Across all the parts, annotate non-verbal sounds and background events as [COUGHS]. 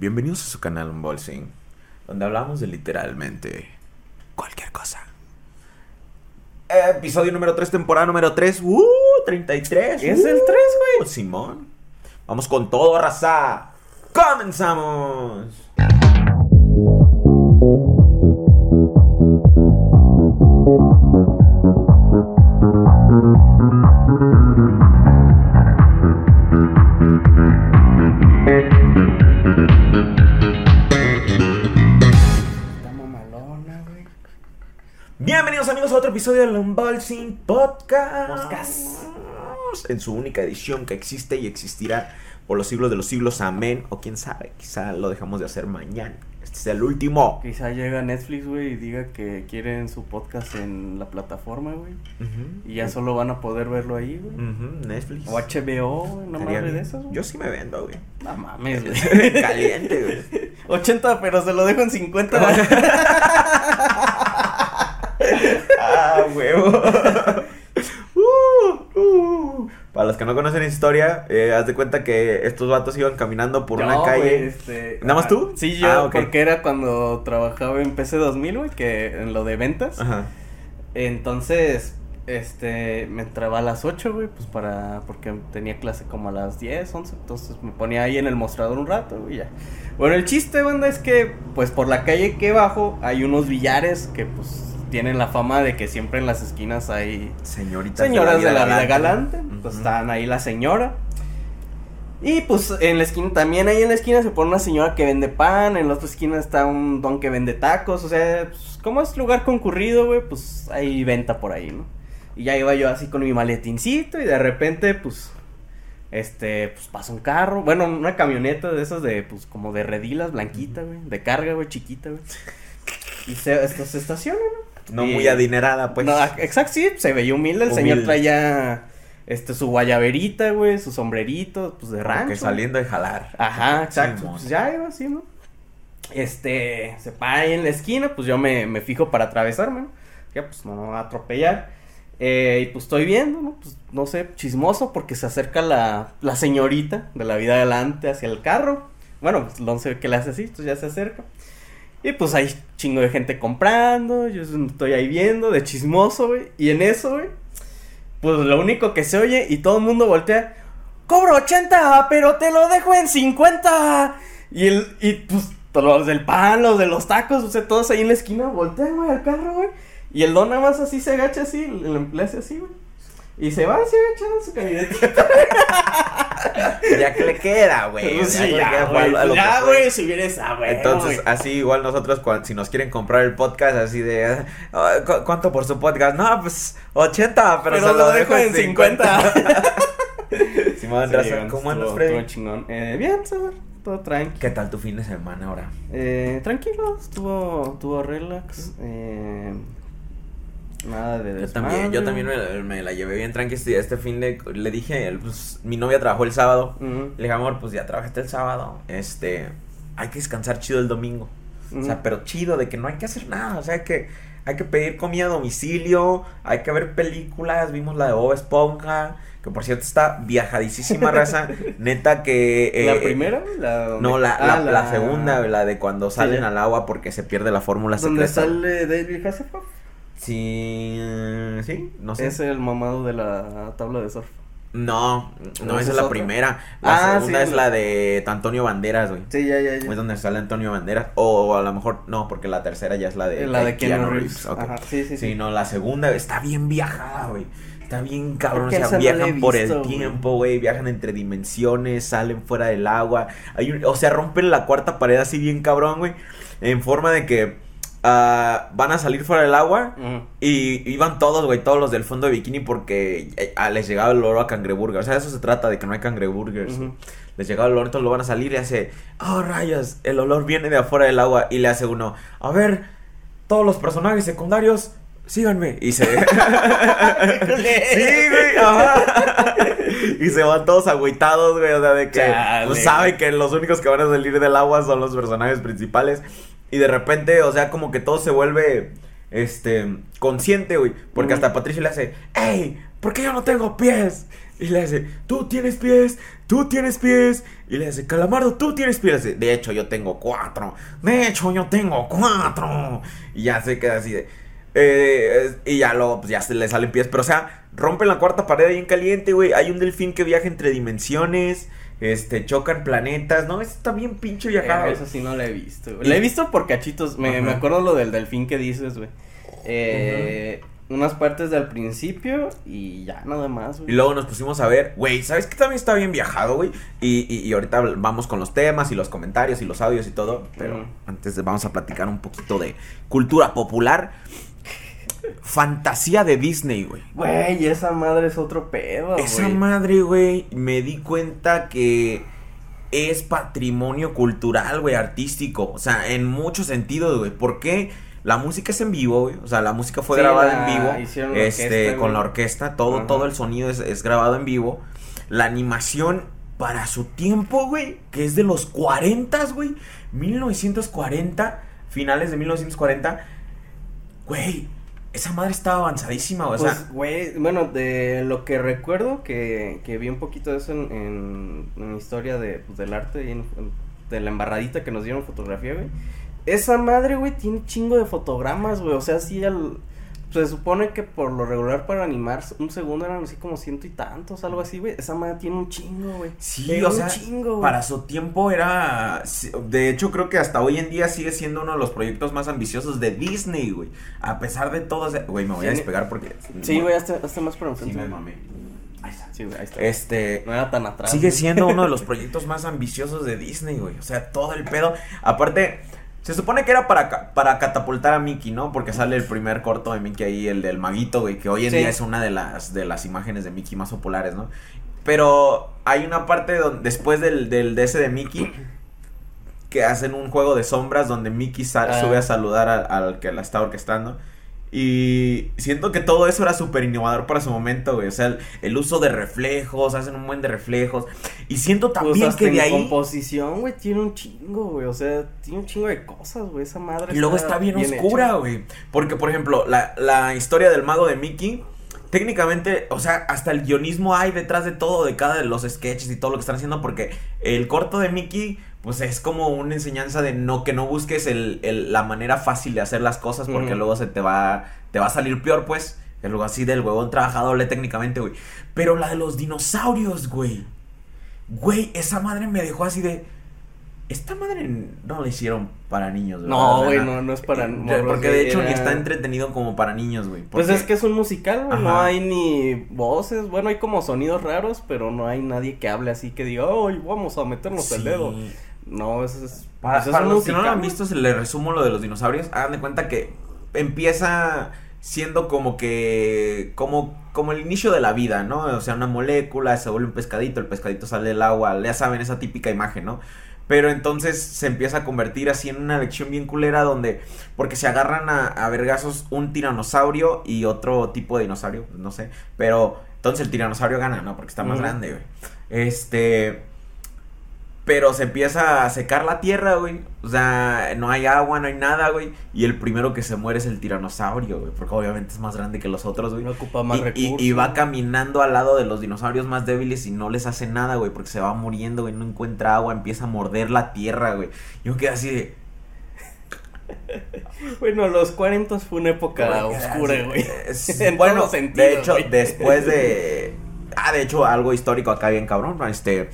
Bienvenidos a su canal Unboxing, donde hablamos de literalmente cualquier cosa. Episodio número 3, temporada número 3. ¡Uh! 33. Es el 3, güey. Simón. Vamos con todo, raza. ¡Comenzamos! Bienvenidos amigos a otro episodio del Unboxing Podcast. Podcast. En su única edición que existe y existirá por los siglos de los siglos. Amén. O quién sabe, quizá lo dejamos de hacer mañana. Este es el último. Quizá llega Netflix, güey, y diga que quieren su podcast en la plataforma, güey. Y ya solo van a poder verlo ahí, güey. Netflix. O HBO, güey, no mames de esos, güey. Yo sí me vendo, güey. No mames, [LAUGHS] güey. Caliente, güey. [LAUGHS] 80, pero se lo dejo en 50. [LAUGHS] ah, huevo. [LAUGHS] Uh, uh. Para los que no conocen historia, eh, haz de cuenta que estos vatos iban caminando por una calle. este, ¿Nada más ah, tú? Sí, yo, Ah, ok. porque era cuando trabajaba en PC 2000, güey, que en lo de ventas. Ajá. Entonces, este, me entraba a las 8, güey, pues para, porque tenía clase como a las 10, 11, entonces me ponía ahí en el mostrador un rato, güey, ya. Bueno, el chiste, banda, es que, pues por la calle que bajo hay unos billares que, pues, tienen la fama de que siempre en las esquinas hay Señoritas señoras de la vida galante, pues estaban ahí la señora. Y pues en la esquina, también ahí en la esquina se pone una señora que vende pan, en la otra esquina está un don que vende tacos, o sea, pues, como es lugar concurrido, güey, pues hay venta por ahí, ¿no? Y ya iba yo así con mi maletincito y de repente, pues, este, pues pasa un carro, bueno, una camioneta de esas de, pues, como de redilas, blanquita, güey, de carga, güey, chiquita, güey. Y se, esto se estaciona, ¿no? No Y- muy adinerada, pues. No, exacto, sí, se veía humilde. El señor traía este, su guayaberita, güey, su sombrerito, pues de rancho. que saliendo de jalar. Ajá, exacto. Pues ya iba así, ¿no? Este, se para ahí en la esquina, pues yo me, me fijo para atravesarme, ¿no? Ya, pues no me va a atropellar. Eh, y pues estoy viendo, ¿no? Pues no sé, chismoso porque se acerca la, la señorita de la vida adelante hacia el carro. Bueno, pues no sé qué le hace así, entonces ya se acerca. Y pues hay chingo de gente comprando, yo estoy ahí viendo, de chismoso, güey. Y en eso, güey, pues lo único que se oye y todo el mundo voltea, cobro 80, pero te lo dejo en 50. Y el, y pues los del pan, los de los tacos, o sea, todos ahí en la esquina voltean, güey, al carro, güey. Y el don nada más así se agacha así, le, hace así, güey. Y se va así agachando su camioneta. [LAUGHS] [LAUGHS] Ya que le queda, güey. Ya sí, güey. lo que Ya, fue. güey, si. Entonces, así igual nosotros, cuan- si nos quieren comprar el podcast, así de, ah, ¿cu- ¿cuánto por su podcast? No, pues 80, pero, Pero se lo dejo en 50. [LAUGHS] Simón, Sí, güey, ¿cómo andas, Freddy? chingón. Eh, bien, todo tranqui. ¿Qué tal tu fin de semana ahora? Eh, tranquilo, estuvo, estuvo relax. Eh, nada de Yo también, yo desmadre. también me, me la llevé bien tranqui este, este fin de, le dije, pues, mi novia trabajó el sábado, le dije, amor, pues ya trabajaste el sábado, este, hay que descansar chido el domingo, o sea, pero chido, de que no hay que hacer nada, o sea, que hay que pedir comida a domicilio, hay que ver películas, vimos la de Bob Esponja, que por cierto está viajadísima raza, [LAUGHS] neta que... eh, ¿La primera? La No, la, ah, la, la segunda, la de cuando salen al agua porque se pierde la fórmula ¿Dónde secreta. sale David Hasselhoff? Sí, eh, sí, no sé. Es el mamado de la tabla de surf. No, no, ¿Esa esa es la otra? primera. La Ah, segunda sí, es la- la de Antonio Banderas, güey. Sí, ya, ya, Es donde sale Antonio Banderas. O a lo mejor, no, porque la tercera ya es la de, La de Keanu Reeves. ok. Ajá, sí, sí, Sí, sí. no, la segunda está bien viajada, güey. Está bien cabrón, o sea, no viajan por el tiempo, güey, viajan entre dimensiones, salen fuera del agua. Hay un- o sea, rompen la cuarta pared así bien cabrón, güey, en forma de que ah, van a salir fuera del agua y iban todos, güey, todos los del fondo de bikini porque eh, ah, les llegaba el olor a cangreburger. O sea, eso se trata de que no hay cangreburgers. Les llegaba el olor, entonces lo van a salir y hace, oh rayos, el olor viene de afuera del agua. Y le hace uno, a ver, todos los personajes secundarios, síganme. Y se. [LAUGHS] sí, güey, ajá. Y se van todos agüitados, güey. O sea, de que pues, saben que los únicos que van a salir del agua son los personajes principales. Y de repente, o sea, como que todo se vuelve este, consciente, güey. Porque Mm. hasta Patricio le hace, ¡Ey! ¿Por qué yo no tengo pies? Y le hace, tú tienes pies, tú tienes pies. Y le hace, Calamardo, tú tienes pies. De hecho, yo tengo cuatro. De hecho, yo tengo cuatro. Y ya se queda así de. eh, y ya luego, pues ya se le salen pies. Pero, o sea, rompen la cuarta pared ahí en caliente, güey. Hay un delfín que viaja entre dimensiones. Este, chocan planetas. No, eso está bien pinche viajado. Eh, eso sí no la he visto. güey. Y- La he visto por cachitos. Me, me acuerdo lo del delfín que dices, güey. Eh, Unas partes del principio y ya nada más, Y güey. luego nos pusimos a ver, güey, ¿sabes qué también está bien viajado, güey? Y, y, y ahorita vamos con los temas y los comentarios y los audios y todo. Pero antes de- vamos a platicar un poquito de cultura popular. Fantasía de Disney, güey. Güey, esa madre es otro pedo, Esa güey. madre, güey, me di cuenta que es patrimonio cultural, güey, artístico. O sea, en muchos sentidos, güey. ¿Por qué? La música es en vivo, güey. O sea, la música fue Sí, grabada la- en vivo. hicieron Este, orquesta, con la orquesta. Todo, Ajá. todo el sonido es, es grabado en vivo. La animación para su tiempo, güey, que es de los 40, güey. 1940, finales de 1940. Güey, esa madre estaba avanzadísima. O sea, Pues, güey, bueno, de lo que recuerdo, que, que vi un poquito de eso en, en, en historia de, pues, del arte, y en- de la embarradita que nos dieron fotografía, güey. Esa madre, güey, tiene un chingo de fotogramas, güey. O sea, sí, al, se supone que por lo regular para animar un segundo eran así como ciento y tantos, algo así, güey. Esa madre tiene un chingo, güey. Sí, Tiene o un sea, chingo, para su tiempo era... De hecho, creo que hasta hoy en día sigue siendo uno de los proyectos más ambiciosos de Disney, güey. A pesar de todo ese... Güey, me voy a Sí. despegar porque... Sí, güey, hasta, hasta más por Sí, enfrente. me mamé. Ahí está. Sí, güey, ahí está. Este... No era tan atrás. Sigue güey. siendo uno de los [LAUGHS] proyectos más ambiciosos de Disney, güey. O sea, todo el pedo. Aparte, se supone que era para, para catapultar a Mickey, ¿no? Porque sale el primer corto de Mickey ahí, el del maguito, güey, que hoy en Sí. día es una de las, de las imágenes de Mickey más populares, ¿no? Pero hay una parte donde, después del, del de ese de Mickey que hacen un juego de sombras donde Mickey sal- Ah. sube a saludar al, al que la está orquestando. Y siento que todo eso era súper innovador para su momento, güey. O sea, el, el uso de reflejos, hacen un buen de reflejos. Y siento Pues también que de ahí. composición, güey, tiene un chingo, güey. O sea, tiene un chingo de cosas, güey. Esa madre. Y luego está bien, oscura, hecha. güey. Porque, por ejemplo, la, la historia del mago de Mickey. Técnicamente, o sea, hasta el guionismo hay detrás de todo, de cada de los sketches y todo lo que están haciendo, porque el corto de Mickey, pues es como una enseñanza de no que no busques el, el- la manera fácil de hacer las cosas, porque luego se te va, te va a salir peor, pues. Algo así del huevón trabajador técnicamente, güey. Pero la de los dinosaurios, güey. Güey, esa madre me dejó así de. Esta madre no la hicieron para niños, ¿verdad? No, güey, no, no es para eh, morros, Porque de güey, hecho ni está entretenido como para niños, güey. Pues es que es un musical, güey. No hay ni voces. Bueno, hay como sonidos raros, pero no hay nadie que hable así que diga, ¡ay, vamos a meternos el dedo! No, eso es. Para, pues es para un los que no lo han visto, se le resumo lo de los dinosaurios. Hagan de cuenta que empieza siendo como que. como, como el inicio de la vida, ¿no? O sea, una molécula, se vuelve un pescadito, el pescadito sale del agua, ya saben, esa típica imagen, ¿no? Pero entonces se empieza a convertir así en una lección bien culera donde. Porque se agarran a, a vergazos un tiranosaurio y otro tipo de dinosaurio, no sé. Pero entonces el tiranosaurio gana, ¿no? Porque está más grande, güey. Este. Pero se empieza a secar la tierra, güey. O sea, no hay agua, no hay nada, güey. Y el primero que se muere es el tiranosaurio, güey. Porque obviamente es más grande que los otros, güey. No ocupa más Y, y- recursos. y va caminando al lado de los dinosaurios más débiles y no les hace nada, güey. Porque se va muriendo, güey. No encuentra agua, empieza a morder la tierra, güey. Yo quedé así de. [LAUGHS] Bueno, los 40 fue una época oscura, güey. es- [LAUGHS] En bueno, todos sentidos, de hecho, después de. Ah, de hecho, algo histórico acá bien cabrón. Este.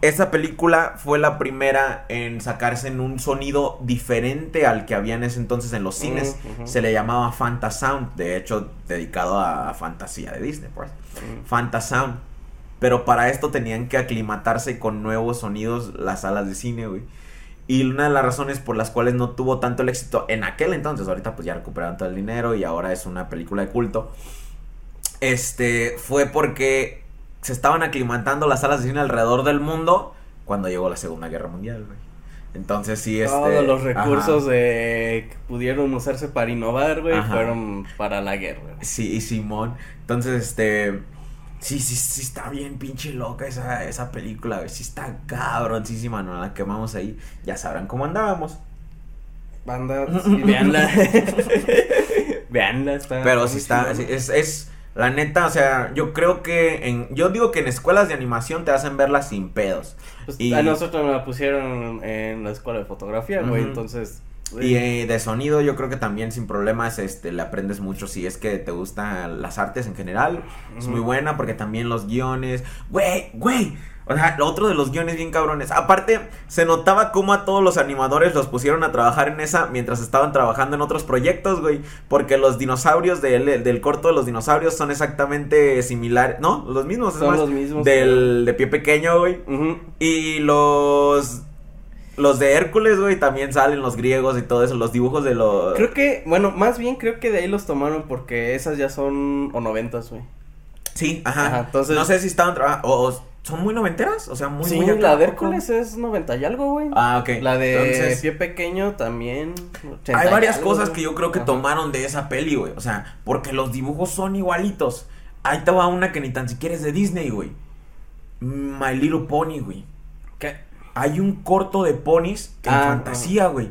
Esa película fue la primera en sacarse en un sonido diferente al que había en ese entonces en los cines. Ujú, ujú. Se le llamaba Fantasound, de hecho, dedicado a, fantasía de Disney, pues. Mm. Fantasound. Pero para esto tenían que aclimatarse con nuevos sonidos las salas de cine, güey. Y una de las razones por las cuales no tuvo tanto el éxito en aquel entonces, ahorita pues ya recuperaron todo el dinero y ahora es una película de culto. Este fue porque se estaban aclimatando las salas de cine alrededor del mundo cuando llegó la Segunda Guerra Mundial, güey. Entonces sí, este. Todos los recursos de que pudieron usarse para innovar, güey, Ajá. fueron para la guerra. güey. Sí, y Simón. Entonces, este. Sí, sí, sí, está bien pinche loca esa, esa película, güey. Sí, está cabroncísima, ¿no? La quemamos ahí. Ya sabrán cómo andábamos. Banda, [LAUGHS] sí, véanla. [LAUGHS] Veanla, está. Pero sí está, chingona. sí, es, es, la neta, o sea, yo creo que en, yo digo que en escuelas de animación te hacen verla sin pedos. Pues, y- A nosotros nos la pusieron en la escuela de fotografía, güey, entonces. Y eh, de sonido yo creo que también sin problemas este le aprendes mucho si es que te gustan las artes en general. Es muy buena porque también los guiones, güey, güey. O sea, otro de los guiones bien cabrones. Aparte, se notaba cómo a todos los animadores los pusieron a trabajar en esa mientras estaban trabajando en otros proyectos, güey. Porque los dinosaurios del, del corto de los dinosaurios son exactamente similares. No, los mismos, es Son más, los mismos, Del de pie pequeño, güey. Y los. Los de Hércules, güey, también salen los griegos y todo eso, los dibujos de los. Creo que, bueno, más bien creo que de ahí los tomaron porque esas ya son o noventas, güey. Sí, ajá. Ajá, entonces- No sé si estaban trabajando. O, o son muy noventeras, o sea, muy. Sí, muy la de. Hércules es noventa y algo, güey. Ah, ok. La de Entonces, pie pequeño también. 80 Hay varias algo, cosas güey. que yo creo que Ajá. tomaron de esa peli, güey. O sea, porque los dibujos son igualitos. Ahí te va una que ni tan siquiera es de Disney, güey. My Little Pony, güey. ¿Qué? Hay un corto de ponis en Ah, fantasía, güey.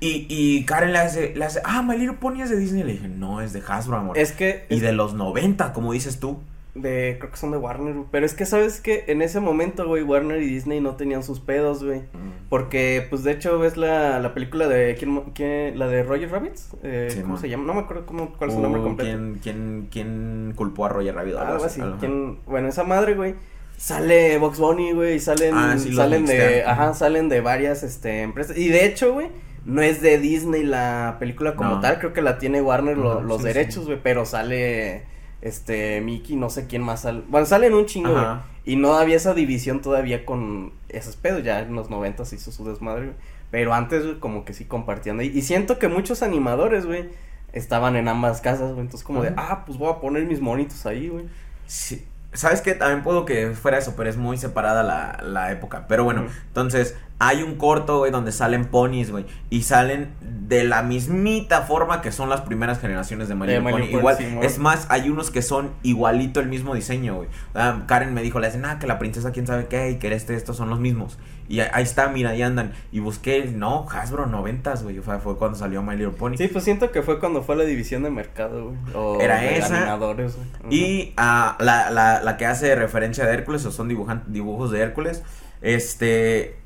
Y, y Karen le hace, le hace, ah, My Little Pony es de Disney. Le dije, no, es de Hasbro, amor. Es que. Y es de los 90, como dices tú. De. Creo que son de Warner. Pero es que, ¿sabes que En ese momento, güey, Warner y Disney no tenían sus pedos, güey. Porque, pues, de hecho, ves la, la película de. ¿quién, la de Roger Rabbits? Eh, Sí, ¿Cómo man. se llama? No me acuerdo cómo, cuál es su nombre completo. ¿quién, quién, quién culpó a Roger Rabbit? Algo así. Ajá. ¿quién- Bueno, esa madre, güey. Sale Box Bunny, güey. y Salen, Ah, sí, salen de. Ajá, salen de varias este, empresas. Y de hecho, güey. No es de Disney la película como No. tal. Creo que la tiene Warner lo- los sí, derechos, güey. Pero sale. Este. Mickey, no sé quién más sale. Bueno, salen un chingo, güey. Y no había esa división todavía con esos pedos. Ya en los noventas hizo su desmadre, güey. Pero antes, güey, como que sí compartían. Y, y siento que muchos animadores, güey, estaban en ambas casas, güey. Entonces, como de, ah, pues voy a poner mis monitos ahí, güey. Sí. ¿Sabes qué? También puedo que fuera eso, pero es muy separada la, la época. Pero bueno, entonces hay un corto, güey, donde salen ponis, güey. Y salen de la mismita forma que son las primeras generaciones de My Pony. Igual, Simón. es más, hay unos que son igualito el mismo diseño, güey. Ah, Karen me dijo, le dicen, ah, que la princesa quién sabe qué, y que este, estos son los mismos. Y ahí está, mira, ahí andan. Y busqué, no, Hasbro noventas, güey. Fue, fue cuando salió My Little Pony. Sí, pues siento que fue cuando fue la división de mercado, güey. O Era esa. animadores, güey. Y ah, la, la, la que hace referencia de Hércules, o son dibujos de Hércules, este,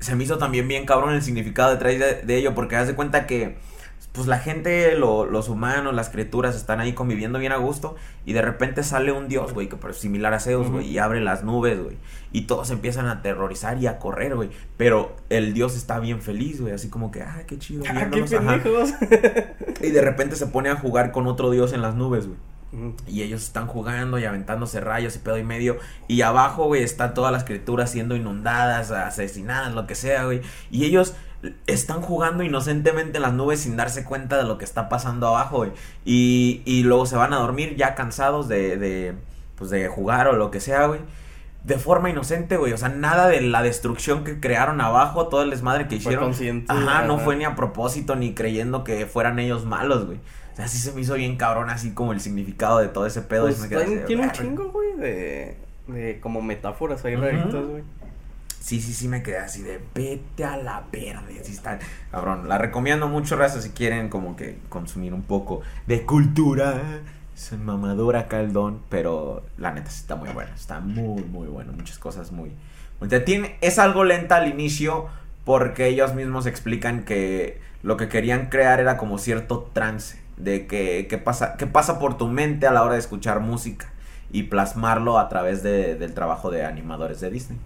se me hizo también bien cabrón el significado detrás de, de ello, porque haz de cuenta que, pues la gente, lo- los humanos, las criaturas están ahí conviviendo bien a gusto, y de repente sale un dios, güey, que pues, similar a Zeus, güey, y abre las nubes, güey, y todos empiezan a aterrorizar y a correr, güey, pero el dios está bien feliz, güey, así como que, ah, qué chido, Ah, qué viéndonos", ajá. pendejos. [LAUGHS] y de repente se pone a jugar con otro dios en las nubes, güey. Y ellos están jugando y aventándose rayos y pedo y medio. Y abajo, güey, están todas las criaturas siendo inundadas, asesinadas, lo que sea, güey. Y ellos están jugando inocentemente en las nubes sin darse cuenta de lo que está pasando abajo, güey. Y, y luego se van a dormir ya cansados de, de, pues, de jugar o lo que sea, güey. De forma inocente, güey. O sea, nada de la destrucción que crearon abajo, todo el desmadre que Fue hicieron. consciente. Ajá, no fue ni a propósito ni creyendo que fueran ellos malos, güey. O sea, sí se me hizo bien cabrón así como el significado de todo ese pedo. Pues y me quedé tiene, así de, tiene un chingo, güey, de, de como metáforas ahí raritas, güey. Sí, sí, sí me quedé así de vete a la verde. Sí está, cabrón. La recomiendo mucho, raza, si quieren como que consumir un poco de cultura. Soy mamadora don, pero la neta está muy buena. Está muy, muy bueno. Muchas cosas muy... muy- tiene- es algo lenta al inicio porque ellos mismos explican que lo que querían crear era como cierto trance de que, que pasa, que pasa por tu mente a la hora de escuchar música y plasmarlo a través de- del trabajo de animadores de Disney.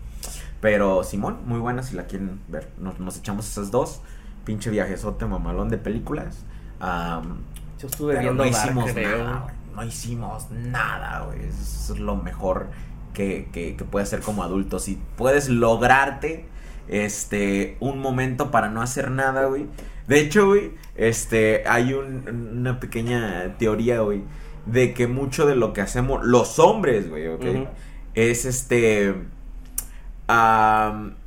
Pero Simón, muy buena si la quieren ver. Nos, nos echamos esas dos. Pinche viajezote mamalón de películas. Am, Yo estuve viendo no Dark, hicimos creo. nada. No hicimos nada, güey. Eso es lo mejor que, que, que puedes hacer como adulto. Si puedes lograrte este un momento para no hacer nada, güey. De hecho, güey, este hay un- una pequeña teoría, güey, de que mucho de lo que hacemos los hombres, güey, ¿ok? Es este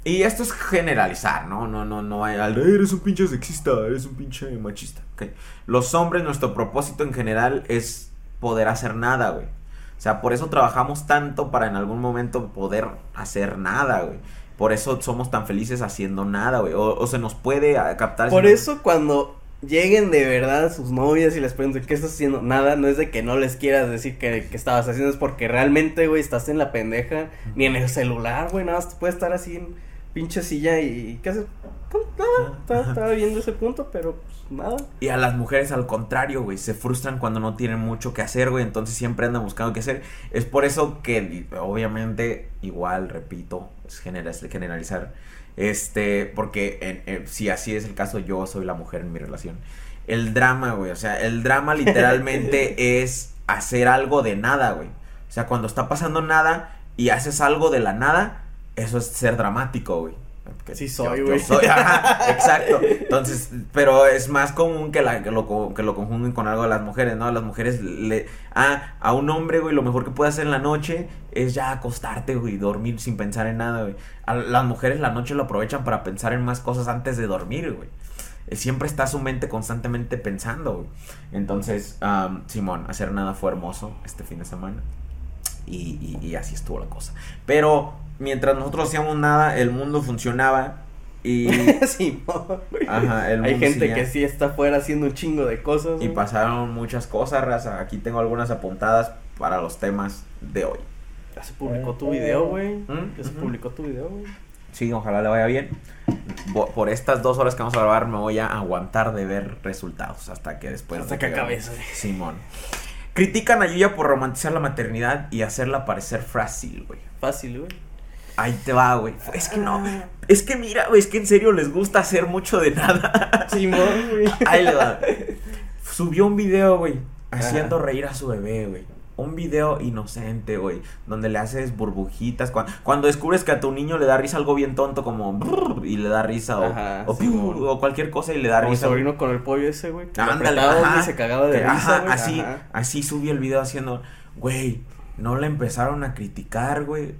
y esto es generalizar, ¿no? No, no, no hay al eres un pinche sexista, eres un pinche machista. Los hombres, nuestro propósito en general es poder hacer nada, güey. O sea, por eso trabajamos tanto para en algún momento poder hacer nada, güey. Por eso somos tan felices haciendo nada, güey. O, o se nos puede ah, captar. Por eso cuando lleguen de verdad a sus novias y les pregunten qué estás haciendo, nada, no es de que no les quieras decir que, que estabas haciendo, es porque realmente, güey, estás en la pendeja, ni en el celular, güey, nada más te puedes estar así en pinche silla y, ¿qué haces? Nada, estaba, estaba viendo ese punto, pero pues nada. Y a las mujeres al contrario, güey, se frustran cuando no tienen mucho que hacer, güey, entonces siempre andan buscando qué hacer. Es por eso que, obviamente, igual, repito, es generalizar, este, porque en- en- si así es el caso, yo soy la mujer en mi relación. El drama, güey, o sea, el drama [LAUGHS] literalmente es hacer algo de nada, güey. O sea, cuando está pasando nada y haces algo de la nada, eso es ser dramático, güey. Que Sí soy, güey. [LAUGHS] exacto. Entonces, pero es más común que, la, que, lo, que lo confunden con algo de las mujeres, ¿no? Las mujeres le... Ah, a un hombre, güey, lo mejor que puede hacer en la noche es ya acostarte, güey, dormir sin pensar en nada, güey. A las mujeres la noche lo aprovechan para pensar en más cosas antes de dormir, güey. Eh, Siempre está su mente constantemente pensando, güey. Entonces, am, Simón, hacer nada fue hermoso este fin de semana. Y, y- y así estuvo la cosa. Pero mientras nosotros hacíamos nada, el mundo funcionaba. Y, [LAUGHS] sí, ajá, el Hay gente seguía. que sí está afuera haciendo un chingo de cosas. Y pasaron muchas cosas, raza. Aquí tengo algunas apuntadas para los temas de hoy. Ya se publicó tu video, güey. ¿Mm? Ya se publicó tu video, güey. Sí, ojalá le vaya bien. Por estas dos horas que vamos a grabar me voy a aguantar de ver resultados hasta que después... Hasta que acabes, güey. Simón. Critican a Yuya por romantizar la maternidad y hacerla parecer frágil, güey. Fácil, güey. Ahí te va, güey. Es que no. Es que mira, güey, es que en serio les gusta hacer mucho de nada. Simón, güey. Ahí le va. Subió un video, güey, haciendo Ajá. reír a su bebé, güey. Un video inocente, güey, donde le haces burbujitas. Cuando, cuando descubres que a tu niño le da risa algo bien tonto, como brrr, y le da risa, o, Ajá, o, piu, Simón. o cualquier cosa y le da Como mi risa. sobrino con el pollo ese, güey. Ándale, güey, se cagaba de Que, risa, ajá, güey. así, Ajá. así subió el video haciendo, güey, no le empezaron a criticar, güey,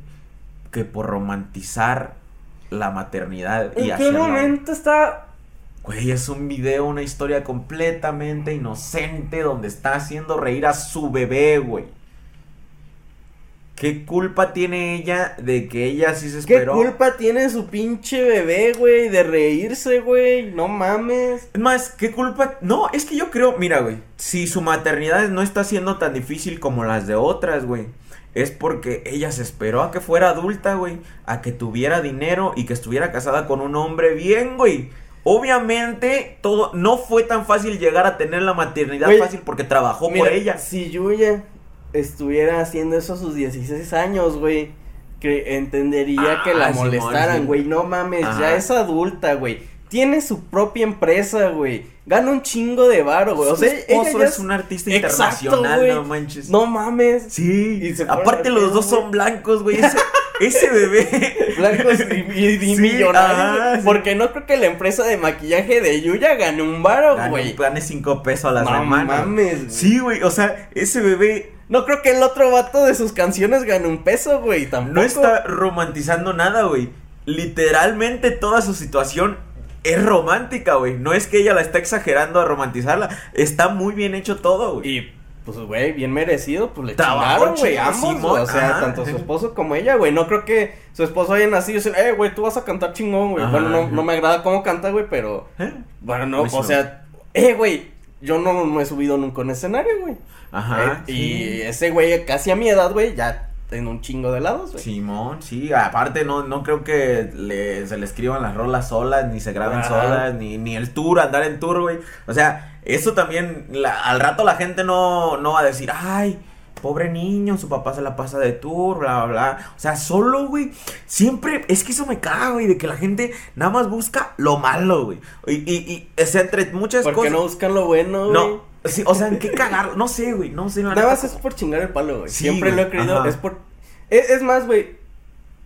que por romantizar la maternidad y ¿En qué hacerla- momento está Güey, es un video, una historia completamente inocente donde está haciendo reír a su bebé, güey. ¿Qué culpa tiene ella de que ella sí se ¿Qué esperó? culpa tiene su pinche bebé, güey, de reírse, güey? No mames. Es más, ¿qué culpa? No, es que yo creo, mira, güey, si su maternidad no está siendo tan difícil como las de otras, güey, es porque ella se esperó a que fuera adulta, güey, a que tuviera dinero y que estuviera casada con un hombre bien, güey. Obviamente, todo no fue tan fácil llegar a tener la maternidad Güey, fácil porque trabajó Mira, por ella. Si Yuya estuviera haciendo eso a sus 16 años, güey, que entendería Ah, que la molestaran, sí. güey. No mames, ya es adulta, güey. Tiene su propia empresa, güey. Gana un chingo de varo, güey. O sea, ella ya es un artista Exacto, internacional, güey. no manches. No mames. Sí, Y se pone aparte los pedo, dos güey. son blancos, güey. [LAUGHS] Ese, ese bebé. Blancos y, y- y Sí, millonarios. sí. Porque no creo que la empresa de maquillaje de Yuya gane un varo, güey. gane cinco pesos a la No semana. mames, güey. Sí, güey, o sea, ese bebé No creo que el otro vato de sus canciones gane un peso, güey. Tampoco. no está romantizando nada, güey. Literalmente toda su situación es romántica, güey. No es que ella la está exagerando a romantizarla. Está muy bien hecho todo, güey. Y pues, güey, bien merecido, pues le Trabajó chingaron, güey, ambos, güey, o sea, ajá. tanto su esposo como ella, güey, no creo que su esposo haya nacido y decir, eh, güey, tú vas a cantar chingón, güey, bueno, no, no me agrada cómo canta, güey, pero, ¿Eh? bueno, no, Pues o no. sea, eh, güey, yo no me he subido nunca un escenario, güey, Ajá. Eh, sí. y ese güey, casi a mi edad, güey, ya en un chingo de lados, güey. Simón, sí, aparte no, no creo que le- se le escriban las rolas solas, ni se graben Ajá. solas, ni, ni el tour, andar en tour, güey. O sea, eso también, la- al rato la gente no, no va a decir, ay, pobre niño, su papá se la pasa de tour, bla, bla, bla. O sea, solo, güey, siempre, es que eso me caga, güey, de que la gente nada más busca lo malo, güey. Y, y, y, o sea, entre muchas ¿Por qué cosas. no buscan lo bueno, güey? No, sí, o sea, ¿en qué cagar? No sé, güey, no sé. Nada más es por chingar el palo, güey. Sí, Siempre güey, lo he creído. ajá. Es por. Es, es más, güey.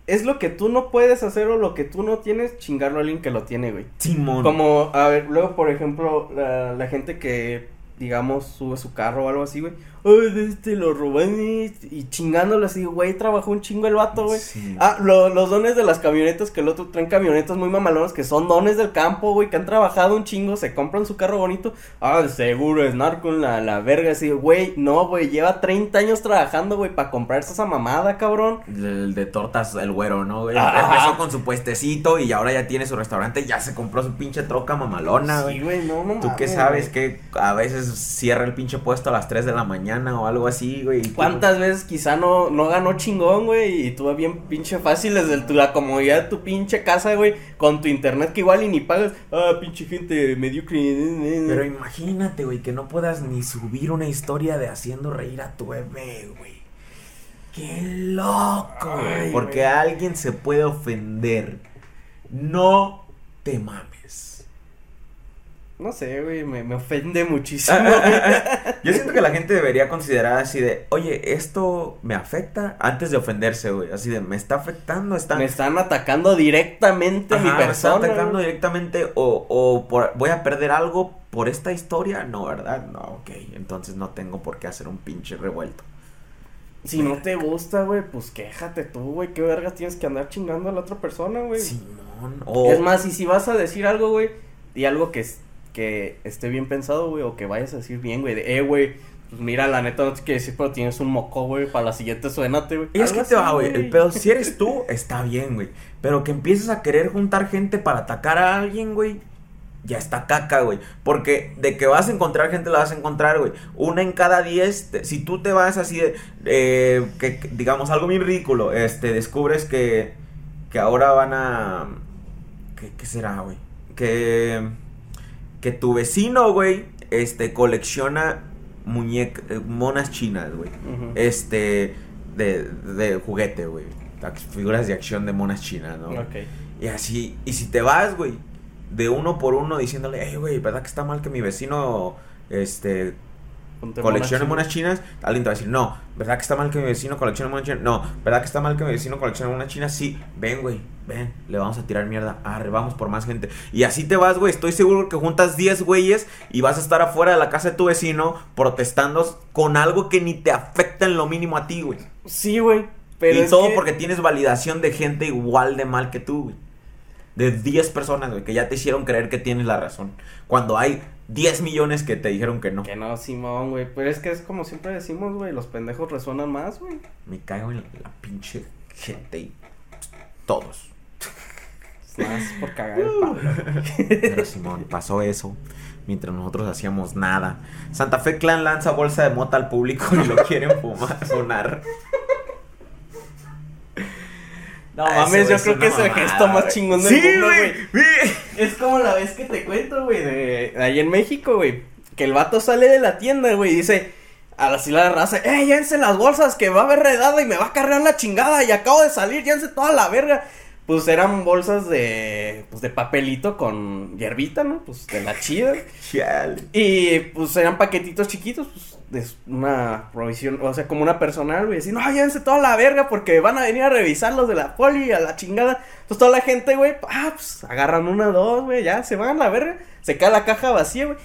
Es lo que tú no puedes hacer o lo que tú no tienes, chingarlo a alguien que lo tiene, güey. Simón. Como, a ver, luego, por ejemplo, la, la gente que, digamos, sube su carro o algo así, güey. Ay, este lo roban y, y chingándolo así, güey, trabajó un chingo el vato, güey. Sí. Ah, lo- los dones de las camionetas, que el otro traen camionetas muy mamalonas, que son dones del campo, güey, que han trabajado un chingo, se compran su carro bonito. Ah, seguro es narco en la, la verga, así, güey, no, güey, lleva 30 años trabajando, güey, para comprarse esa mamada, cabrón. El de tortas, el güero, ¿no, güey? Ajá. Empezó con su puestecito y ahora ya tiene su restaurante, ya se compró su pinche troca mamalona, güey. Sí, güey, no, no ¿Tú qué sabes que a veces cierra el pinche puesto a las 3 de la mañana o algo así, güey? y tú- ¿Cuántas veces quizá no, no ganó chingón, güey? Y tú bien pinche fácil desde tu, la comodidad de tu pinche casa, güey, con tu internet que igual y ni pagas. Ah, pinche gente mediocre. Pero imagínate, güey, que no puedas ni subir una historia de haciendo reír a tu bebé, güey. ¡Qué loco! güey! Ay, Porque güey. alguien se puede ofender. No te mames. No sé, güey, me, me ofende [LAUGHS] muchísimo. [LAUGHS] Yo siento que la gente debería considerar así de, oye, esto me afecta antes de ofenderse, güey. Así de, me está afectando, está... me están atacando directamente a mi Ajá, me está persona. atacando directamente o, o por- voy a perder algo por esta historia. No, ¿verdad? No, ok. Entonces no tengo por qué hacer un pinche revuelto. Si no te gusta, güey, pues quéjate tú, güey. ¿Qué vergas tienes que andar chingando a la otra persona, güey? Simón. O, Es más, y si vas a decir algo, güey, di algo que, es- que esté bien pensado, güey, o que vayas a decir bien, güey. De, eh, güey, pues mira, la neta no te quiero decir, pero tienes un moco, güey, para la siguiente suénate, güey. Y es que te va, güey. El pedo, si eres [LAUGHS] tú, está bien, güey. Pero que empieces a querer juntar gente para atacar a alguien, güey. Ya está caca, güey. Porque de que vas a encontrar gente, la vas a encontrar, güey. Una en cada diez. te- si tú te vas así de. eh, que, que, digamos, algo muy ridículo. Este, descubres que. Que ahora van a. ¿Qué, qué será, güey? Que. Que tu vecino, güey. Este, colecciona muñecas. monas chinas, güey este de, de juguete, güey. Figuras de acción de monas chinas, ¿no? Ok. Y así, y si te vas, güey, de uno por uno diciéndole, hey, güey, ¿verdad que está mal que mi vecino, este, coleccione mona monas chinas? Alguien te va a decir, no, ¿verdad que está mal que mi vecino coleccione monas chinas? No, ¿verdad que está mal que mi vecino coleccione monas chinas? Sí, ven, güey, ven, le vamos a tirar mierda, arre, vamos por más gente. Y así te vas, güey, estoy seguro que juntas 10 güeyes y vas a estar afuera de la casa de tu vecino protestando con algo que ni te afecta en lo mínimo a ti, güey. Sí, güey. Pero y es todo que- porque tienes validación de gente igual de mal que tú, güey. De 10 personas, güey, que ya te hicieron creer que tienes la razón. Cuando hay 10 millones que te dijeron que no. Que no, Simón, güey. Pero es que es como siempre decimos, güey, los pendejos resuenan más, güey. Me cago en la pinche gente y todos. Más por cagar el. Pero Simón, pasó eso mientras nosotros hacíamos nada. Santa Fe Clan lanza bolsa de mota al público y lo quieren fumar, [LAUGHS] sonar. No mames, yo creo que es el gesto más chingón del Sí, mundo, güey. Es como la vez que te cuento, güey, de, de ahí en México, güey. Que el vato sale de la tienda, güey, y dice a la sila de raza, ¡eh, llévense las bolsas que va a haber redada y me va a cargar la chingada! Y acabo de salir, llévense toda la verga. Pues eran bolsas de, pues de papelito con hierbita, ¿no? Pues de la chida. [LAUGHS] Chale. Y pues eran paquetitos chiquitos, pues de una provisión, o sea, como una personal, güey, así, no, llévense toda la verga porque van a venir a revisar los de la poli a la chingada. Entonces toda la gente, güey, ah, pues agarran una, dos, güey, ya se van a la verga, se cae la caja vacía, güey.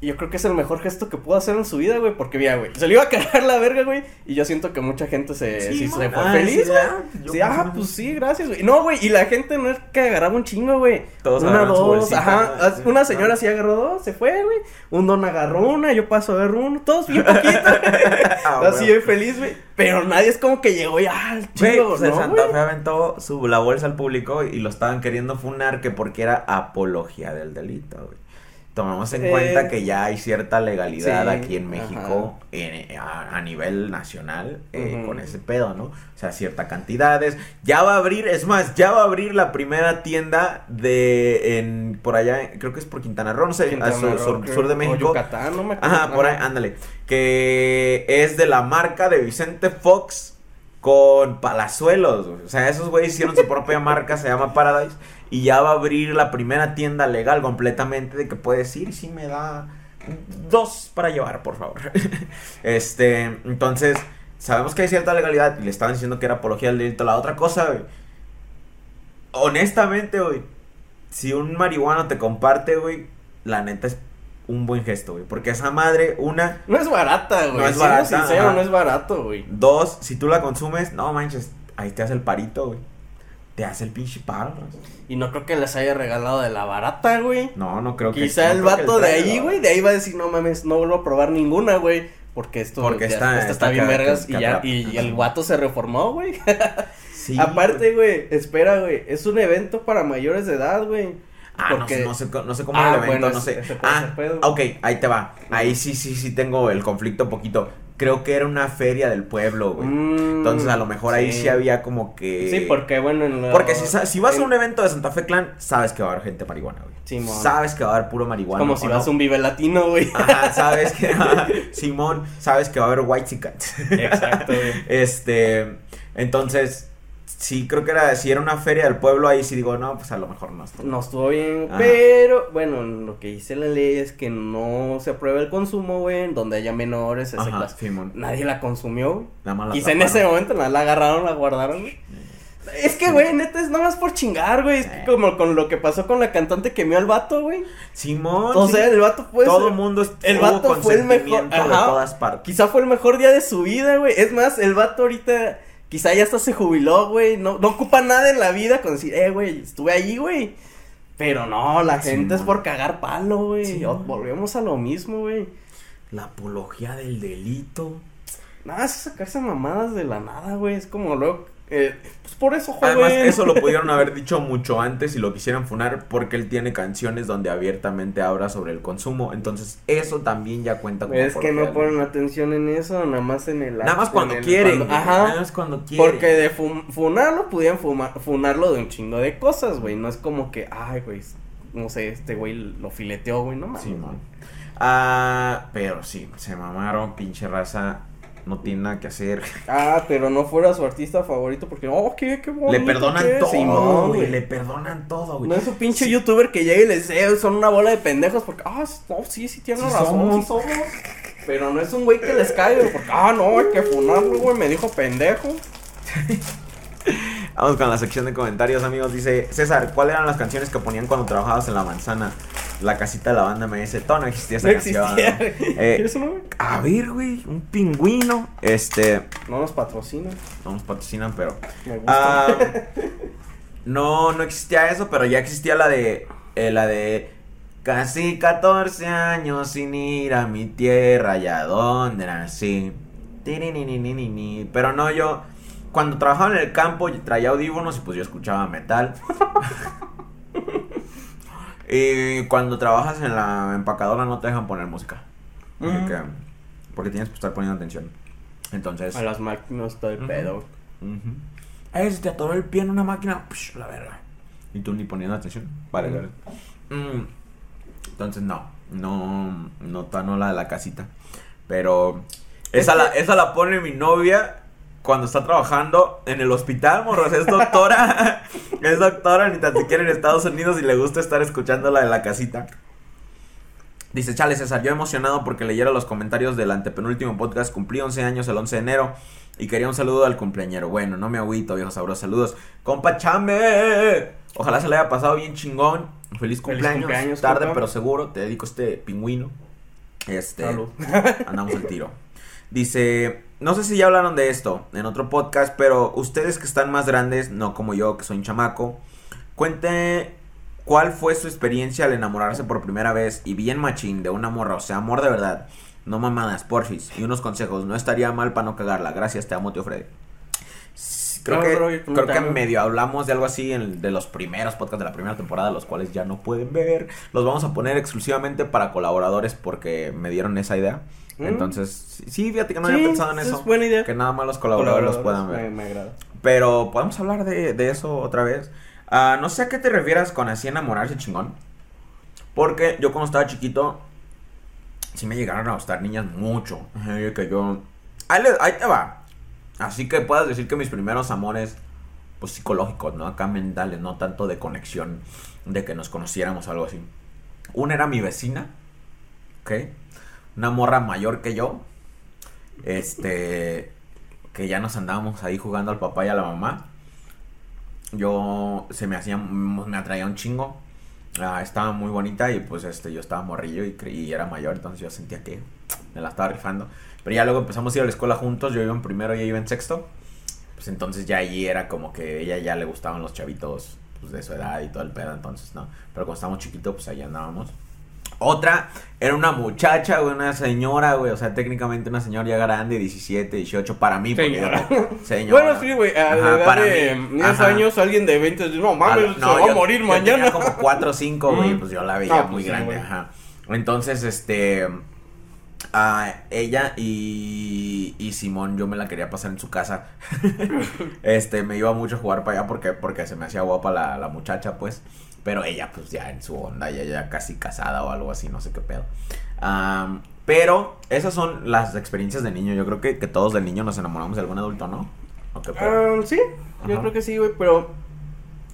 Y yo creo que es el mejor gesto que pudo hacer en su vida, güey, porque mira, güey, se le iba a cargar la verga, güey, y yo siento que mucha gente se, Sí, sí, se fue Ah, feliz, sí, güey. ya, yo Sí, o ah, pues sí, gracias, güey. No, güey, y la gente no es que agarraba un chingo, güey. Todos una, dos, bolsita, ajá. Una señora sí agarró dos, se fue, güey. Un don agarró una, yo paso a ver uno, todos bien poquito. [LAUGHS] Ah, Así güey. de feliz, güey. Pero nadie es como que llegó y, ah, el Güey, chingo, pues ¿no, Santa güey? Fe aventó su, la bolsa al público y lo estaban queriendo funar que porque era apología del delito, güey. Tomamos en Eh, cuenta que ya hay cierta legalidad sí, aquí en México en- a, a nivel nacional eh, con ese pedo, ¿no? O sea, ciertas cantidades. Ya va a abrir, es más, ya va a abrir la primera tienda de en por allá, creo que es por Quintana Roo, no sé, Quintana a sur, Roo, sur- creo, sur de o México. Yucatán, no me acuerdo. Ajá, por ahí, ándale. Que es de la marca de Vicente Fox con palazuelos. O sea, esos güeyes hicieron su propia marca, se llama Paradise. Y ya va a abrir la primera tienda legal completamente de que puedes ir. Si me da dos para llevar, por favor. [LAUGHS] Este, entonces, sabemos que hay cierta legalidad. Y le estaban diciendo que era apología del delito. La otra cosa, güey. Honestamente, güey. Si un marihuano te comparte, güey. La neta es un buen gesto, güey. Porque esa madre, una, No es barata, güey. No es barata, sincero, no es barato, güey. dos, si tú la consumes, no manches, ahí te hace el parito, güey. Te hace el pinche paro. ¿no? Y no creo que les haya regalado de la barata, güey. No, no creo que Quizá no el que vato de ahí, güey, de ahí va a decir, no mames, no vuelvo a probar ninguna, güey. Porque esto Porque ya- está- está bien vergas y ya, y, y el vato se reformó, güey. [LAUGHS] Sí, Aparte, güey, espera, güey, es un evento para mayores de edad, güey. Ah, no porque- sé, no sé, no cómo Ah, el evento, bueno, no sé. ese Ah, pedo. ok, ahí te va. Ahí sí, sí, sí tengo el conflicto poquito. Creo que era una feria del pueblo, güey. Mm, Entonces a lo mejor ahí sí había como que... Sí, porque bueno, en la- Porque si, vas a un evento de Santa Fe Clan, sabes que va a haber gente marihuana, güey. Simón. Sabes que va a haber puro marihuana. como ¿o si no? vas a un Vive Latino, güey. Ajá, sabes que... [LAUGHS] Simón, sabes que va a haber white. Exacto, güey. [LAUGHS] Este, entonces, sí, creo que era, si era una feria del pueblo, ahí sí digo, no, pues a lo mejor no. estuvo. No estuvo bien, Ajá. pero bueno, lo que dice la ley es que no se aprueba el consumo, güey, donde haya menores, esa Ajá. Nadie la consumió. Nada más la Quizá en taparon. ese momento la agarraron, la guardaron, güey. Es que, güey, neta, es nada más por chingar, güey. Es que como con lo que pasó con la cantante que mió al vato, güey. Simón. O sí. sea, el vato fue. todo el mundo el vato fue el mejor- de todas partes. Quizá fue el mejor día de su vida, güey. Es más, el vato ahorita. Quizá ya hasta se jubiló, güey. No, no ocupa nada en la vida con decir, eh, güey, estuve ahí, güey. Pero no, la Sí, gente es por cagar palo, güey. Sí. Volvemos a lo mismo, güey. La apología del delito. Nada, es sacarse mamadas de la nada, güey. Es como luego. Eh, pues por eso, joven. Además, eso lo pudieron haber dicho mucho antes y lo quisieran funar porque él tiene canciones donde abiertamente habla sobre el consumo. Entonces, eso también ya cuenta como Es que no ponen atención en eso, nada más en el. Nada más cuando el- quieren. cuando- ajá. Nada más cuando quieren. Porque de fun- funarlo, pudieran fuma- funarlo de un chingo de cosas, güey. No es como que, ay, güey, no sé, este güey lo fileteó, güey, no mames. Sí, man. Ah, pero sí, se mamaron, pinche raza. No tiene nada que hacer. Ah, pero no fuera su artista favorito porque, oh, qué, qué bonito. Le perdonan que todo, Simón, güey. Le perdonan todo, güey. No es un pinche youtuber que llega y les dice, son una bola de pendejos porque, ah, no, sí, sí tiene Sí razón, somos. sí somos. Pero no es un güey que les caiga porque, ah, no, hay que funarlo, güey, me dijo pendejo. [LAUGHS] Vamos con la sección de comentarios, amigos. Dice César, ¿cuáles eran las canciones que ponían cuando trabajabas en la manzana? La casita de la banda me dice, todo no existía esa No canción. existía. [LAUGHS] Eh, ¿Quieres uno, güey? a ver, güey, un pingüino. Este, No nos patrocina. no nos patrocinan, pero. Me gusta. Ah, [LAUGHS] no, no existía eso, pero ya existía la de. eh, la de. Casi 14 años sin ir a mi tierra, ya donde nací. Pero no, yo. Cuando trabajaba en el campo, yo traía audífonos y pues yo escuchaba metal. [LAUGHS] y cuando trabajas en la empacadora no te dejan poner música. Porque tienes que estar poniendo atención. Entonces. A las máquinas todo el pedo. Ujú. Eh, se te atoró el pie en una máquina. Psh, la verga. Y tú ni poniendo atención. Vale, verga. Mm. Entonces, no. No. No, no la de la casita. Pero. Esa, Es la, esa la pone mi novia cuando está trabajando en el hospital, morros. Es doctora. [LAUGHS] es doctora, ni tan siquiera en Estados Unidos y le gusta estar escuchando la de la casita. Dice, chale César, yo emocionado porque leyera los comentarios del antepenúltimo podcast. Cumplí 11 años el 11 de enero y quería un saludo al cumpleañero. Bueno, no me agüito, viejo sabroso. Saludos. Compa Chame. Ojalá se le haya pasado bien chingón. Feliz cumpleaños. cumpleaños, Tarde, compa. pero seguro. Te dedico este pingüino. Este. Salud. Andamos al tiro. Dice, no sé si ya hablaron de esto en otro podcast, pero ustedes que están más grandes, no como yo, que soy un chamaco, cuente cuál fue su experiencia al enamorarse por primera vez y bien machín de una morra, o sea, amor de verdad, no mamadas, porfis, y unos consejos, no estaría mal para no cagarla. Gracias, te amo, tío Freddy. Creo que, creo que medio hablamos de algo así en, de los primeros podcasts de la primera temporada, los cuales ya no pueden ver. Los vamos a poner exclusivamente para colaboradores porque me dieron esa idea. Mm. Entonces, sí, fíjate que no Sí, había pensado en eso. es buena idea. Que nada más los colaboradores los puedan ver. Me, me agrada. Pero podemos hablar de, de eso otra vez. Ah, no sé a qué te refieras con así enamorarse chingón. Porque yo cuando estaba chiquito, sí me llegaron a gustar niñas mucho. Que yo... Ahí, le- ahí te va. Así que puedas decir que mis primeros amores, pues psicológicos, ¿no? Acá mentales, no tanto de conexión, de que nos conociéramos o algo así. Una era mi vecina, ¿ok? Una morra mayor que yo. Este, que ya nos andábamos ahí jugando al papá y a la mamá. Yo se me hacía, me atraía un chingo. ah, estaba muy bonita y pues este yo estaba morrillo y y era mayor, entonces yo sentía que me la estaba rifando. Pero ya luego empezamos a ir a la escuela juntos, yo iba en primero y ella iba en sexto. Pues entonces ya allí era como que ella ya le gustaban los chavitos pues, de su edad y todo el pedo, entonces no. Pero cuando estábamos chiquitos, pues ahí andábamos. Otra era una muchacha, güey, una señora, güey, o sea, técnicamente una señora ya grande, 17, 18, para mí. porque Señora. yo- señora. Bueno, sí, güey, a la Ajá, edad para de mí. 10 Ajá. años alguien de 20 dice, no mames, Al- se no, va a morir yo mañana. tenía como 4 o 5, güey, pues yo la veía No, pues muy grande, ajá. Entonces, este, a ella y, y Simón, yo me la quería pasar en su casa. [LAUGHS] este, me iba mucho a jugar para allá porque, porque se me hacía guapa la, la muchacha, pues. Pero ella, pues ya en su onda, ya, ya casi casada o algo así, no sé qué pedo. Pero esas son las experiencias de niño. Yo creo que, que todos de niño nos enamoramos de algún adulto, ¿no? ¿O qué pedo? Sí, yo creo que sí, güey, pero,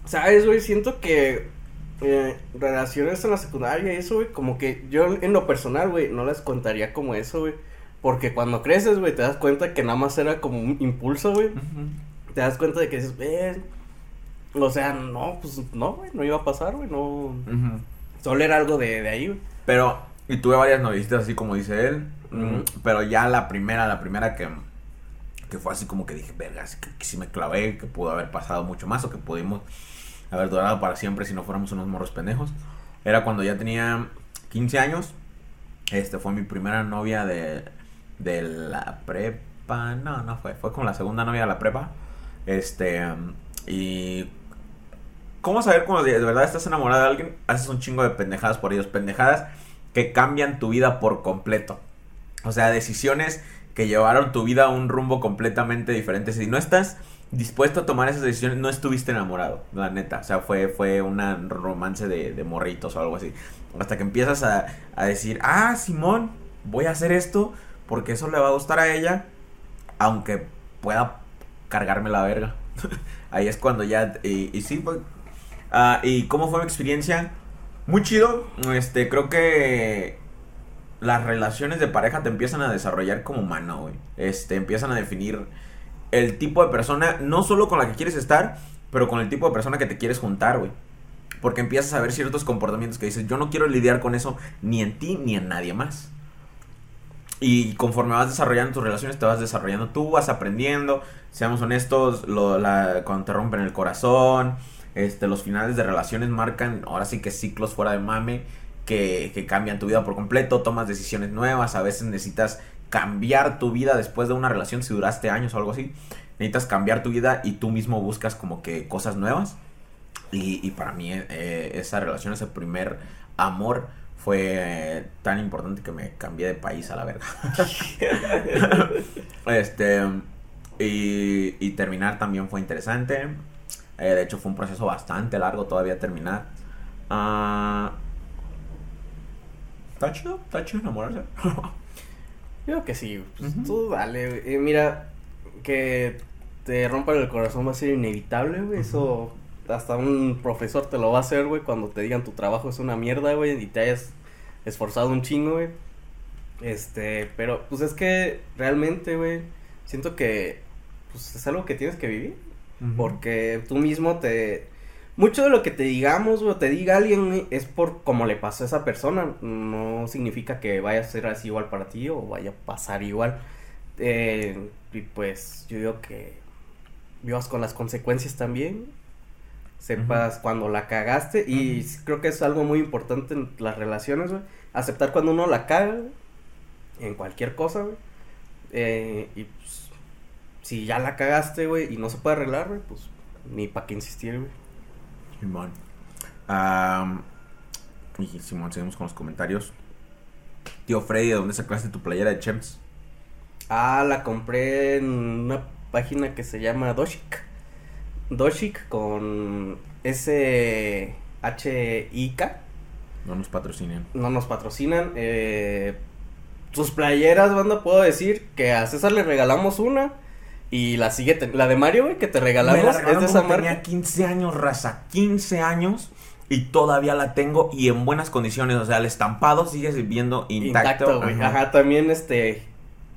¿sabes, güey? Siento que eh, relaciones en la secundaria y eso, güey, como que yo en lo personal, güey, no las contaría como eso, güey. Porque cuando creces, güey, te das cuenta que nada más era como un impulso, güey. Te das cuenta de que dices, eh, o sea, no, pues no, güey, no iba a pasar, güey, no. Ujú. Solo era algo de, de ahí, güey. Pero, y tuve varias novicitas así como dice él. Mm, Pero ya la primera, la primera que, que fue así como que dije, verga, que, que sí me clavé, que pudo haber pasado mucho más o que pudimos haber durado para siempre si no fuéramos unos morros pendejos. Era cuando ya tenía 15 años. Este fue mi primera novia de, de la prepa. No, no fue. Fue como la segunda novia de la prepa. Este, y ¿Cómo saber cuando de verdad estás enamorado de alguien? Haces un chingo de pendejadas por ellos. Pendejadas que cambian tu vida por completo. O sea, decisiones que llevaron tu vida a un rumbo completamente diferente. Si no estás dispuesto a tomar esas decisiones, no estuviste enamorado, la neta. O sea, fue, fue un romance de, morritos o algo así. Hasta que empiezas a, a decir, ah, Simón, voy a hacer esto porque eso le va a gustar a ella, aunque pueda cargarme la verga. [LAUGHS] Ahí es cuando ya... Y, y sí, pues... ¿Y cómo fue mi experiencia? Muy chido. Este, creo que las relaciones de pareja te empiezan a desarrollar como humano, güey. Este, empiezan a definir el tipo de persona, no solo con la que quieres estar, pero con el tipo de persona que te quieres juntar, güey. Porque empiezas a ver ciertos comportamientos que dices, yo no quiero lidiar con eso ni en ti ni en nadie más. Y conforme vas desarrollando tus relaciones, te vas desarrollando tú, vas aprendiendo. Seamos honestos, lo, cuando te rompen el corazón, este, los finales de relaciones marcan, ahora sí que ciclos fuera de mame, que, que cambian tu vida por completo, tomas decisiones nuevas, a veces necesitas cambiar tu vida después de una relación, si duraste años o algo así, necesitas cambiar tu vida y tú mismo buscas como que cosas nuevas. Y, para mí eh, esa relación, ese primer amor fue eh, tan importante que me cambié de país a la verga. [LAUGHS] este y, terminar también fue interesante. Eh, de hecho fue un proceso bastante largo todavía terminar. Ah, Está chido, está chido enamorarse. [LAUGHS] Yo creo que sí, pues tú dale, güey. Eh, mira, que te rompan el corazón va a ser inevitable, güey. Eso hasta un profesor te lo va a hacer, güey, cuando te digan tu trabajo es una mierda, güey, y te hayas esforzado un chingo, güey. Este, pero pues es que realmente, güey, siento que pues es algo que tienes que vivir. Porque tú mismo te... Mucho de lo que te digamos o te diga alguien es por cómo le pasó a esa persona. No significa que vaya a ser así igual para ti o vaya a pasar igual. Eh, y pues yo digo que vivas con las consecuencias también. Sepas cuando la cagaste. Y creo que es algo muy importante en las relaciones, güey. Aceptar cuando uno la caga, En cualquier cosa, güey. Eh, y pues si ya la cagaste, güey, y no se puede arreglar, güey, pues ni para qué insistir, güey. Simón. Y Simón, seguimos con los comentarios. Tío Freddy, ¿de dónde sacaste tu playera de Champs? Ah, la compré en una página que se llama Doshik. Doshik con S-H-I-K. No nos patrocinen. No nos patrocinan. Eh, sus playeras, banda, puedo decir que a César le regalamos una. Y la sigue, ten- la de Mario, güey, que te regalamos, es de esa marca. Tenía 15 años, raza. 15 años. Y todavía la tengo y en buenas condiciones. O sea, el estampado sigue viendo intacto. Intacto, güey. Ajá. Ajá, también este.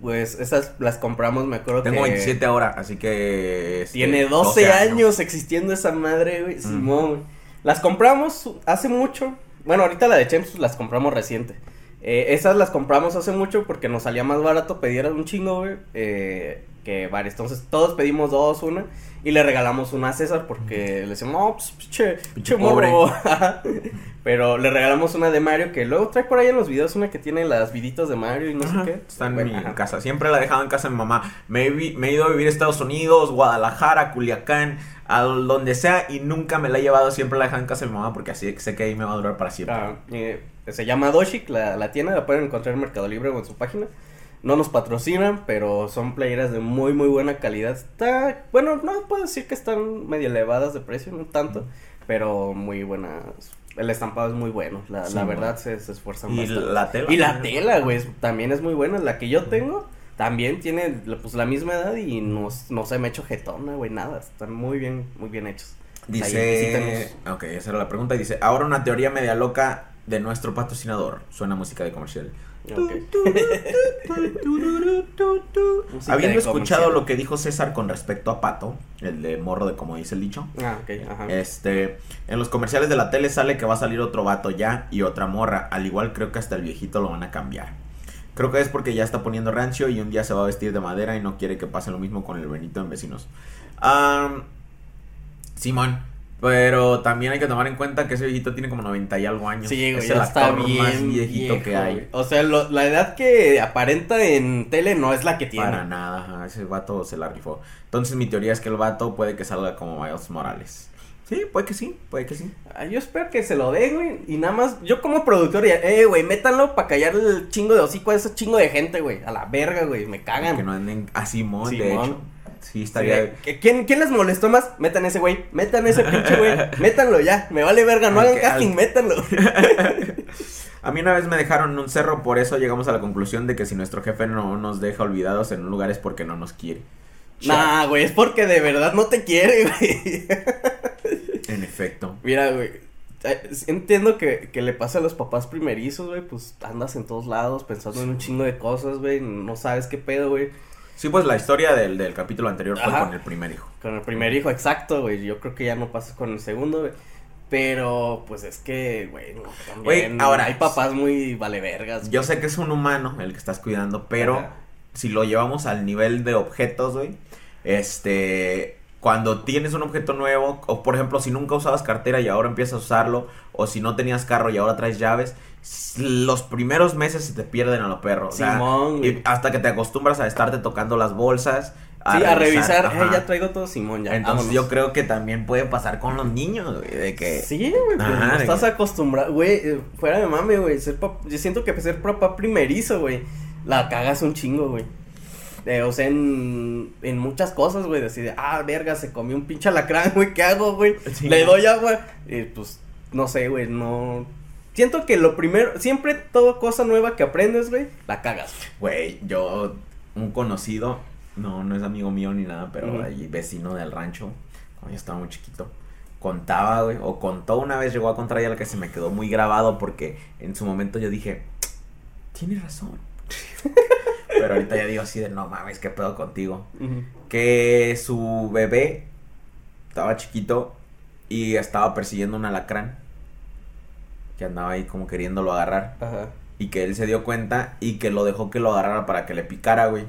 Pues esas las compramos, me acuerdo Tengo que. 27 ahora, así que. este, Tiene 12, años. existiendo esa madre, güey. Simón, güey. Las compramos hace mucho. Bueno, ahorita la de Chems las compramos reciente. Eh, esas las compramos hace mucho porque nos salía más barato pedir un chingo, güey. Eh, que varias. Entonces todos pedimos dos, una. Y le regalamos una a César porque le decimos, no, pues morro. [LAUGHS] Pero le regalamos una de Mario que luego trae por ahí en los videos una que tiene las viditas de Mario y no sé qué. Está en mi casa. Siempre la he dejado en casa de mi mamá. Me he, me he ido a vivir a Estados Unidos, Guadalajara, Culiacán, a donde sea y nunca me la he llevado. Siempre la he dejado en casa de mi mamá porque así sé que ahí me va a durar para siempre. Ah, eh, se llama Doshik, la, la tienda, la pueden encontrar en Mercado Libre o en su página. No nos patrocinan, pero son playeras de muy, muy buena calidad. Está, bueno, no puedo decir que están medio elevadas de precio, no tanto, pero muy buenas. El estampado es muy bueno, la, la verdad se, se, esfuerzan ¿Y la tela? Y la tela, güey, también es muy buena. La que yo tengo también tiene pues la misma edad y no, no se me ha hecho jetona, güey, nada. Están muy bien, muy bien hechos. Dice, ok, esa era la pregunta. Dice, ahora una teoría media loca de nuestro patrocinador. Suena música de comercial. Habiendo escuchado lo que dijo César con respecto a Pato, el de morro de como dice el dicho. Ah, este, en los comerciales de la tele sale que va a salir otro vato ya y otra morra. Al igual creo que hasta el viejito lo van a cambiar. Creo que es porque ya está poniendo rancio y un día se va a vestir de madera y no quiere que pase lo mismo con el Benito en vecinos. Simón, pero también hay que tomar en cuenta que ese viejito tiene como 90 y algo años. Sí, güey, está bien más viejito que hay. O sea, la edad que aparenta en tele no es la que tiene. Para nada, ese vato se la rifó. Entonces mi teoría es que el vato puede que salga como Miles Morales. Sí, puede que sí, puede que sí. Ah, yo espero que se lo dé, güey. Y nada más, yo como productor, ya, eh, güey, métanlo para callar el chingo de hocico a ese chingo de gente, güey. A la verga, güey, me cagan. Que no anden así, Simón, de hecho. Sí, estaría. ¿Quién, ¿Quién les molestó más? Metan ese güey. Metan ese [LAUGHS] pinche güey. Métanlo ya. Me vale verga. No hagan casting, métanlo. [LAUGHS] A mí una vez me dejaron en un cerro, por eso llegamos a la conclusión de que si nuestro jefe no nos deja olvidados en un lugar es porque no nos quiere. Nah, güey, es porque de verdad no te quiere, [LAUGHS] güey. En efecto. Mira, güey. Entiendo que, que le pasa a los papás primerizos, güey. Pues andas en todos lados pensando en un chingo de cosas, güey. No sabes qué pedo, güey. Sí, pues la historia del, del capítulo anterior fue con el primer hijo. Con el primer hijo, exacto, güey. Yo creo que ya no pasa con el segundo, güey. Pero, pues es que, güey, también ahora hay papás muy vale vergas. Yo sé que es un humano el que estás cuidando, pero si lo llevamos al nivel de objetos, güey, este, cuando tienes un objeto nuevo, o por ejemplo, si nunca usabas cartera y ahora empiezas a usarlo, o si no tenías carro y ahora traes llaves, los primeros meses se te pierden a los perros. y hasta que te acostumbras a estarte tocando las bolsas. A sí, a revisar, eh, ya traigo todo Simón, ya. Entonces yo creo que también puede pasar con los niños, güey, de que... Sí, güey, estás acostumbrado, güey, eh, fuera de mame, güey, yo siento que ser papá primerizo, güey, la cagas un chingo, güey. Eh, o sea, en, en muchas cosas, güey, decide, ah, verga, se comió un pinche alacrán, [LAUGHS] güey, ¿qué hago, güey? Le doy agua, y pues, no sé, güey, no, Siento que lo primero, siempre toda cosa nueva que aprendes, güey, la cagas. Güey, yo, un conocido, no, no es amigo mío ni nada, pero ahí vecino del rancho, cuando yo estaba muy chiquito, contaba, güey, o contó una vez, llegó a contar la que se me quedó muy grabado porque en su momento yo dije, tienes razón. [LAUGHS] pero ahorita ya digo así de, no mames, qué pedo contigo. Que su bebé estaba chiquito y estaba persiguiendo un alacrán que andaba ahí como queriéndolo agarrar. Ajá. Y que él se dio cuenta y que lo dejó que lo agarrara para que le picara, güey.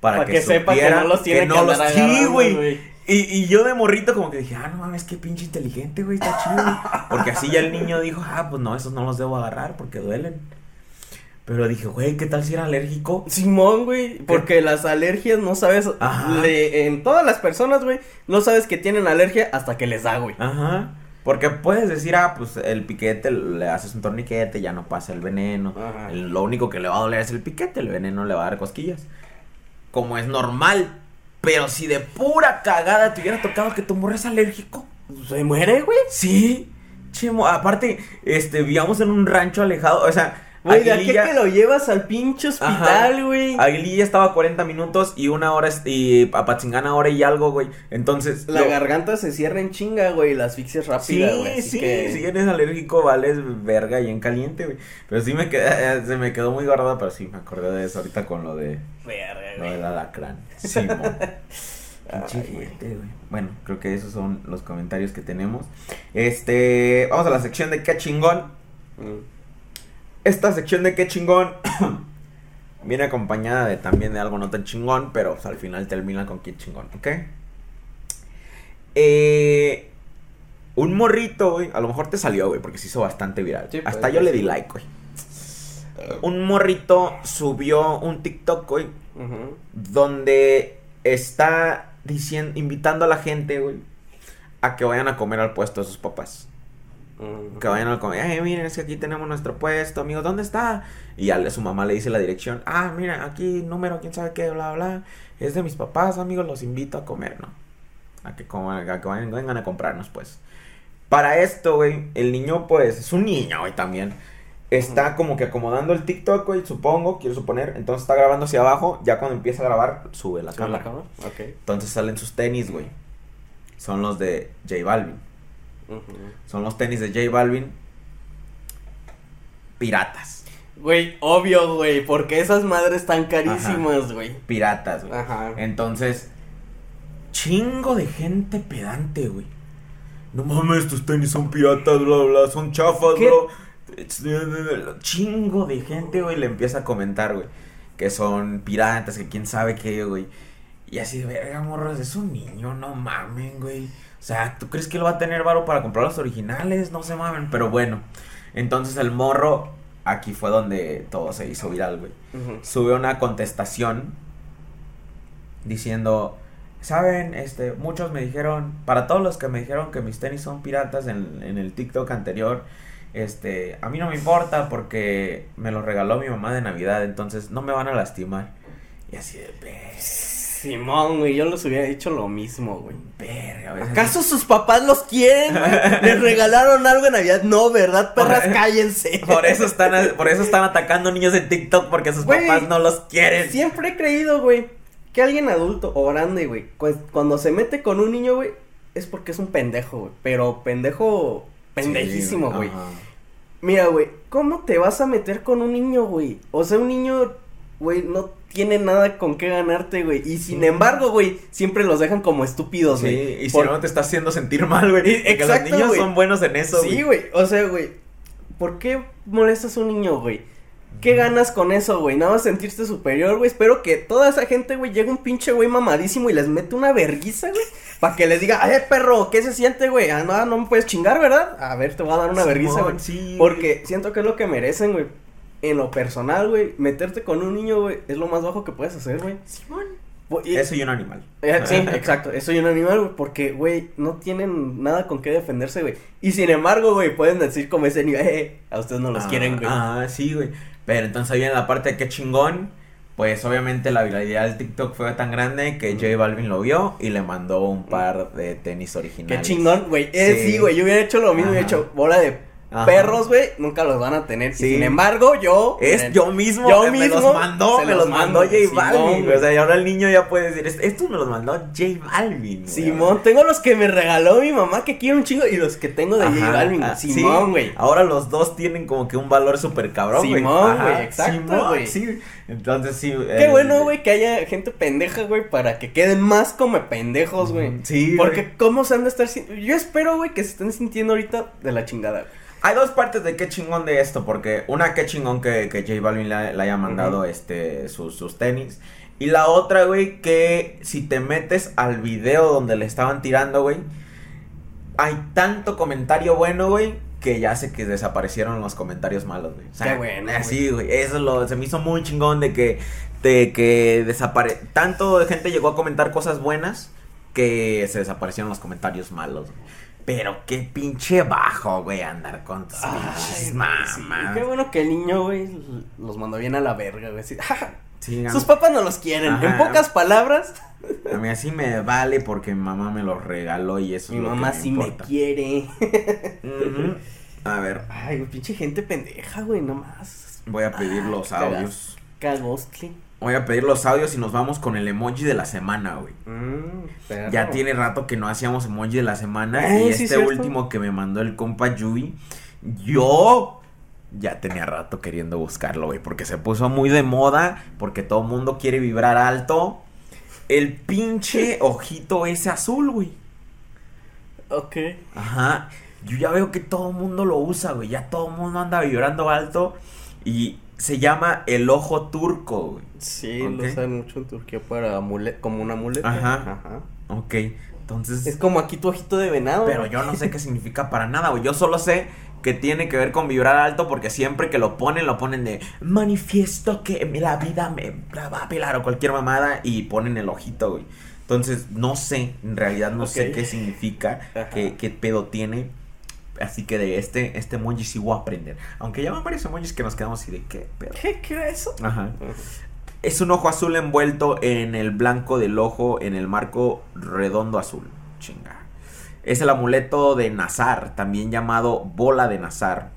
Para, que, sepa que no los tiene que, no los... Sí, güey. Y, y, yo de morrito como que dije, ah, no mames, qué pinche inteligente, güey, está chido. [LAUGHS] Porque así ya el niño dijo, ah, pues no, esos no los debo agarrar porque duelen. Pero dije, güey, ¿qué tal si era alérgico? Simón, güey, porque las alergias no sabes, le, en todas las personas, güey, no sabes que tienen alergia hasta que les da, güey. Ajá. Porque puedes decir, ah, pues el piquete le haces un torniquete, ya no pasa el veneno. lo único que le va a doler es el piquete, el veneno le va a dar cosquillas. Como es normal. Pero si de pura cagada te hubiera tocado que tu morro es alérgico. ¿Se muere, güey? Sí. Chimo, aparte, este, vivíamos en un rancho alejado, o sea, Güey, ¿de qué que lo llevas al pinche hospital, güey? Aguililla estaba 40 minutos y una hora, y Apatzingana hora y algo, güey. Entonces. La garganta se cierra en chinga, güey, la asfixia es rápida, güey. Sí, sí, si eres alérgico, vales verga y en caliente, güey. Pero sí me quedé, eh, se me quedó muy guardada, pero sí me acordé de eso ahorita con lo de. Verga, Lo del alacrán. Sí, [LAUGHS] Ay, güey. gente, güey. Bueno, creo que esos son los comentarios que tenemos. Este, vamos a la sección de qué chingón. Mm. Esta sección de qué chingón [COUGHS] viene acompañada de también de algo no tan chingón, pero pues, al final termina con qué chingón, ¿ok? Eh, un morrito, güey, a lo mejor te salió, güey, porque se hizo bastante viral. Sí, Hasta yo le di like, güey. Un morrito subió un TikTok, güey, donde está diciendo, invitando a la gente, güey, a que vayan a comer al puesto de sus papás. Que vayan a comer, eh, miren, es que aquí tenemos nuestro puesto, amigos, ¿dónde está? Y ya le- su mamá le dice la dirección, ah, mira, aquí número, quién sabe qué, bla, bla, es de mis papás, amigos, los invito a comer, ¿no? A que, coman, a que vayan- vengan a comprarnos, pues. Para esto, güey, el niño, pues, es un niño, güey, también. Está como que acomodando el TikTok, güey, supongo, quiero suponer. Entonces está grabando hacia abajo, ya cuando empieza a grabar, sube la ¿Con la cámara. Entonces salen sus tenis, güey. Son los de J Balvin. Son los tenis de J Balvin. Piratas. Güey, obvio, güey, porque esas madres están carísimas, güey. Piratas, güey. Ajá. Entonces, chingo de gente pedante, güey. No mames, tus tenis son piratas, bla, bla, son chafas, ¿Qué? bro. Chingo de gente, güey, le empieza a comentar, güey. Que son piratas, que quién sabe qué, güey. Y así de verga, morros, es un niño, no mamen, güey. O sea, ¿tú crees que él va a tener varo para comprar los originales? No se mamen, pero bueno. Entonces el morro, aquí fue donde todo se hizo viral, güey Ujú. sube una contestación diciendo, saben, este, muchos me dijeron, para todos los que me dijeron que mis tenis son piratas en, en el TikTok anterior, este, a mí no me importa porque me los regaló mi mamá de Navidad, entonces no me van a lastimar. Y así de Simón, güey, yo les hubiera dicho lo mismo, güey. verga, güey. ¿Acaso sus papás los quieren? güey? ¿Les regalaron algo en Navidad? No, ¿verdad? Perras, Por- cállense. Por eso están, por eso están atacando niños en TikTok porque sus Güey, papás no los quieren. Siempre he creído, güey, que alguien adulto o grande, güey, cu- cuando se mete con un niño, güey, es porque es un pendejo, güey. Pero pendejo, pendejísimo, Sí, güey. ajá. Mira, güey, ¿cómo te vas a meter con un niño, güey? O sea, un niño, güey, no tiene nada con qué ganarte, güey. Y sin Sí. embargo, güey, siempre los dejan como estúpidos, Sí, güey. y si Por- no te está haciendo sentir mal, güey. Porque exacto, los niños güey. son buenos en eso, Sí, güey, o sea, güey, ¿por qué molestas a un niño, güey? ¿Qué ganas con eso, güey? Nada más sentirte superior, güey. Espero que toda esa gente, güey, llegue un pinche güey mamadísimo y les mete una verguiza, güey. Para que les diga, eh, perro, ¿qué se siente, güey? Ah, no, no me puedes chingar, ¿verdad? A ver, te voy a dar una verguiza, güey. sí, Porque siento que es lo que merecen, güey. En lo personal, güey, meterte con un niño, güey, es lo más bajo que puedes hacer, güey. Simón. Y- Eso y un animal. eh, sí, exacto. Eso y un animal, güey, porque, güey, no tienen nada con qué defenderse, güey. Y sin embargo, güey, pueden decir como ese nivel, eh, a ustedes no los Ah, quieren, güey. Ah, sí, güey. Pero entonces ahí viene la parte de qué chingón. Pues obviamente la viralidad del TikTok fue tan grande que J Balvin lo vio y le mandó un par de tenis Qué originales. chingón, güey. Eh, Sí. sí, güey, yo hubiera hecho lo mismo, hubiera hecho bola de Ajá. perros, güey, nunca los van a tener. Y sin embargo, yo. Es yo mismo, Yo eh, me mismo los mandó, se me los mandó J Balvin. O sea, y ahora el niño ya puede decir, "Est- estos me los mandó J Balvin. güey". Simón, tengo los que me regaló mi mamá que quiero un chingo y los que tengo de J Ajá, Balvin. ah. Simón, güey. Ahora los dos tienen como que un valor súper cabrón, güey. Simón, güey, exacto, Simón, güey. Sí, entonces sí. Qué bueno, güey, que haya gente pendeja, güey, para que queden más como pendejos, güey. Sí, Porque güey. cómo se han de estar Yo espero, güey, que se estén sintiendo ahorita de la chingada, güey. Hay dos partes de qué chingón de esto, porque una qué chingón que, que J Balvin le, le haya mandado este sus, sus tenis. Y la otra, güey, que si te metes al video donde le estaban tirando, güey, hay tanto comentario bueno, güey, que ya sé que desaparecieron los comentarios malos, güey. O sea, Qué bueno. Así, güey. Eso lo, se me hizo muy chingón de que, de que desapare... Tanto de gente llegó a comentar cosas buenas que se desaparecieron los comentarios malos, güey. Pero qué pinche bajo, güey, andar con tus pinches sí, mamás. Qué bueno que el niño, güey, los mandó bien a la verga, güey. [LAUGHS] Sí, Sus papás no los quieren. Ajá. En pocas palabras, A mí así me vale porque mi mamá me los regaló y eso mi es lo mamá que me sí me quiere. A ver, Ay, pinche gente pendeja, güey, nomás. voy a pedir Ah, los audios. Cagostli. Voy a pedir los audios y nos vamos con el emoji de la semana, güey. Mm. Ya tiene rato que no hacíamos emoji de la semana. Eh, y sí, este cierto. último que me mandó el compa Yubi, yo ya tenía rato queriendo buscarlo, güey. Porque se puso muy de moda, porque todo el mundo quiere vibrar alto. el pinche [LAUGHS] ojito ese azul, güey. Ok. Ajá. Yo ya veo que todo el mundo lo usa, güey. Ya todo el mundo anda vibrando alto. Y se llama el ojo turco, güey. Sí, lo usan mucho en Turquía para amule- como una muleta. Ajá. Ok. Entonces. Es como aquí tu ojito de venado. Pero güey. yo no sé qué significa para nada, güey. Yo solo sé que tiene que ver con vibrar alto porque siempre que lo ponen, lo ponen de manifiesto que la vida me la va a pelar o cualquier mamada y ponen el ojito, güey. Entonces, no sé, en realidad no sé qué significa, Ajá. qué, qué pedo tiene. Así que de este, este emoji sí voy a aprender. Aunque ya van varios emojis que nos quedamos así de qué pedo. ¿Qué, qué era eso? Ajá. Es un ojo azul envuelto en el blanco del ojo en el marco redondo azul. Chinga. Es el amuleto de Nazar, también llamado bola de Nazar.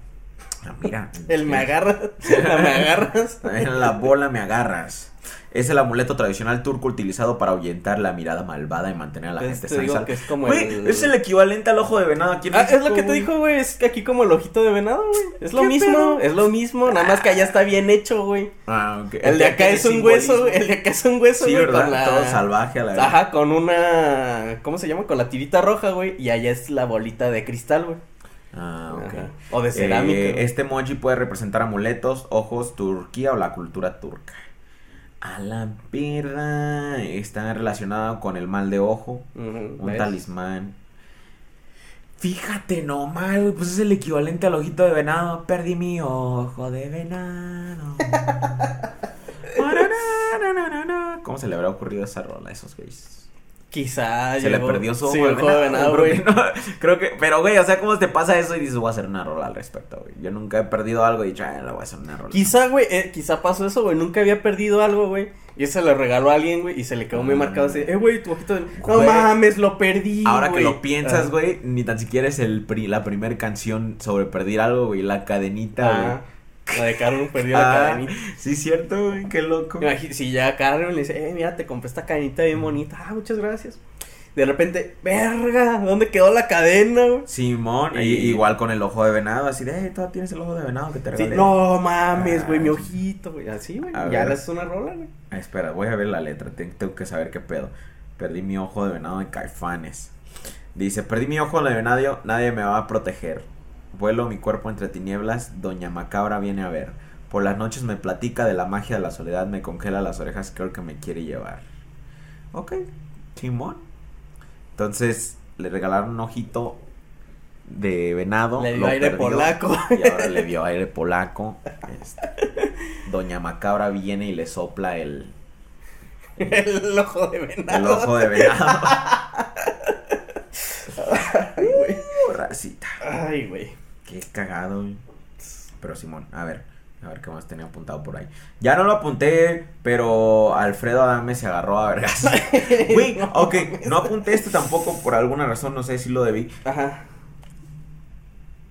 Ah, mira. [LAUGHS] El me agarras. [LAUGHS] Me agarras. En la bola me agarras. Es el amuleto tradicional turco utilizado para ahuyentar la mirada malvada y mantener a la Pues gente te sana es el- es el equivalente al ojo de venado aquí en Ah, es lo que te dijo, güey. Es que aquí como el ojito de venado, güey. Es lo ¿Qué mismo. pedo? Es lo mismo. Nada más que allá está bien hecho, güey. Ah, ok. El de acá es un hueso, simbolismo. El de acá es un hueso, Sí. ¿verdad? la- Todo salvaje a la vez. Ajá, con una. ¿Cómo se llama? Con la tirita roja, güey. Y allá es la bolita de cristal, güey. Ah, ok. Ajá. O de cerámica. Eh, este emoji puede representar amuletos, ojos, Turquía o la cultura turca. A la perra. Está relacionado con el mal de ojo. Un ¿ves? talismán. Fíjate nomás, güey, pues es el equivalente al ojito de venado. Perdí mi ojo de venado. [LAUGHS] ¿Cómo se le habrá ocurrido esa rola a esos güeyes? Quizá. Se le perdió su sí, de ojo de venado, creo güey. no, creo que, pero güey, o sea, ¿cómo te pasa eso y dices, voy a hacer una rola al respecto, güey? Yo nunca he perdido algo y he dicho, ah, le voy a hacer una rola. Quizá, güey, eh, quizá pasó eso, güey. Nunca había perdido algo, güey. Y se lo regaló a alguien, güey. Y se le quedó muy Mm. marcado así. Eh, güey, tu ojito de. No mames, lo perdí. Ahora que güey". lo piensas, Ah. güey, ni tan siquiera es el pri- la primera canción sobre perder algo, güey, la cadenita, Ah. La de Carmen perdió la Ah, cadenita. Sí, cierto, güey, qué loco. Imagi- Si ya Carmen le dice, eh, mira, te compré esta cadenita bien bonita. Ah, muchas gracias. De repente, verga, ¿dónde quedó la cadena, güey? Simón, Y- igual con el ojo de venado, así de, eh, todavía tienes el ojo de venado que te Sí, regalé. no mames, güey, Ah, mi sí. ojito, güey. Así, güey. Ya ver. le haces una rola, güey. Ah, espera, voy a ver la letra, te- tengo que saber qué pedo. Perdí mi ojo de venado de Caifanes. Dice, perdí mi ojo de venado, nadie me va a proteger. Vuelo mi cuerpo entre tinieblas, doña Macabra viene a ver. Por las noches me platica de la magia de la soledad, me congela las orejas, creo que me quiere llevar. Ok, Simón. Entonces, le regalaron un ojito de venado. Le dio aire perdió, polaco. Y ahora le dio aire polaco. Este, Doña Macabra viene y le sopla el, [LAUGHS] El ojo de el venado. ojo de venado. [LAUGHS] Ay, güey. Uh, racita. Ay, güey. Qué cagado. güey. Pero Simón, a ver, a ver qué más tenía apuntado por ahí. Ya no lo apunté, pero Alfredo Adame se agarró a vergas. [LAUGHS] [LAUGHS] Güey, ok, no apunté este tampoco por alguna razón, no sé si lo debí. Ajá.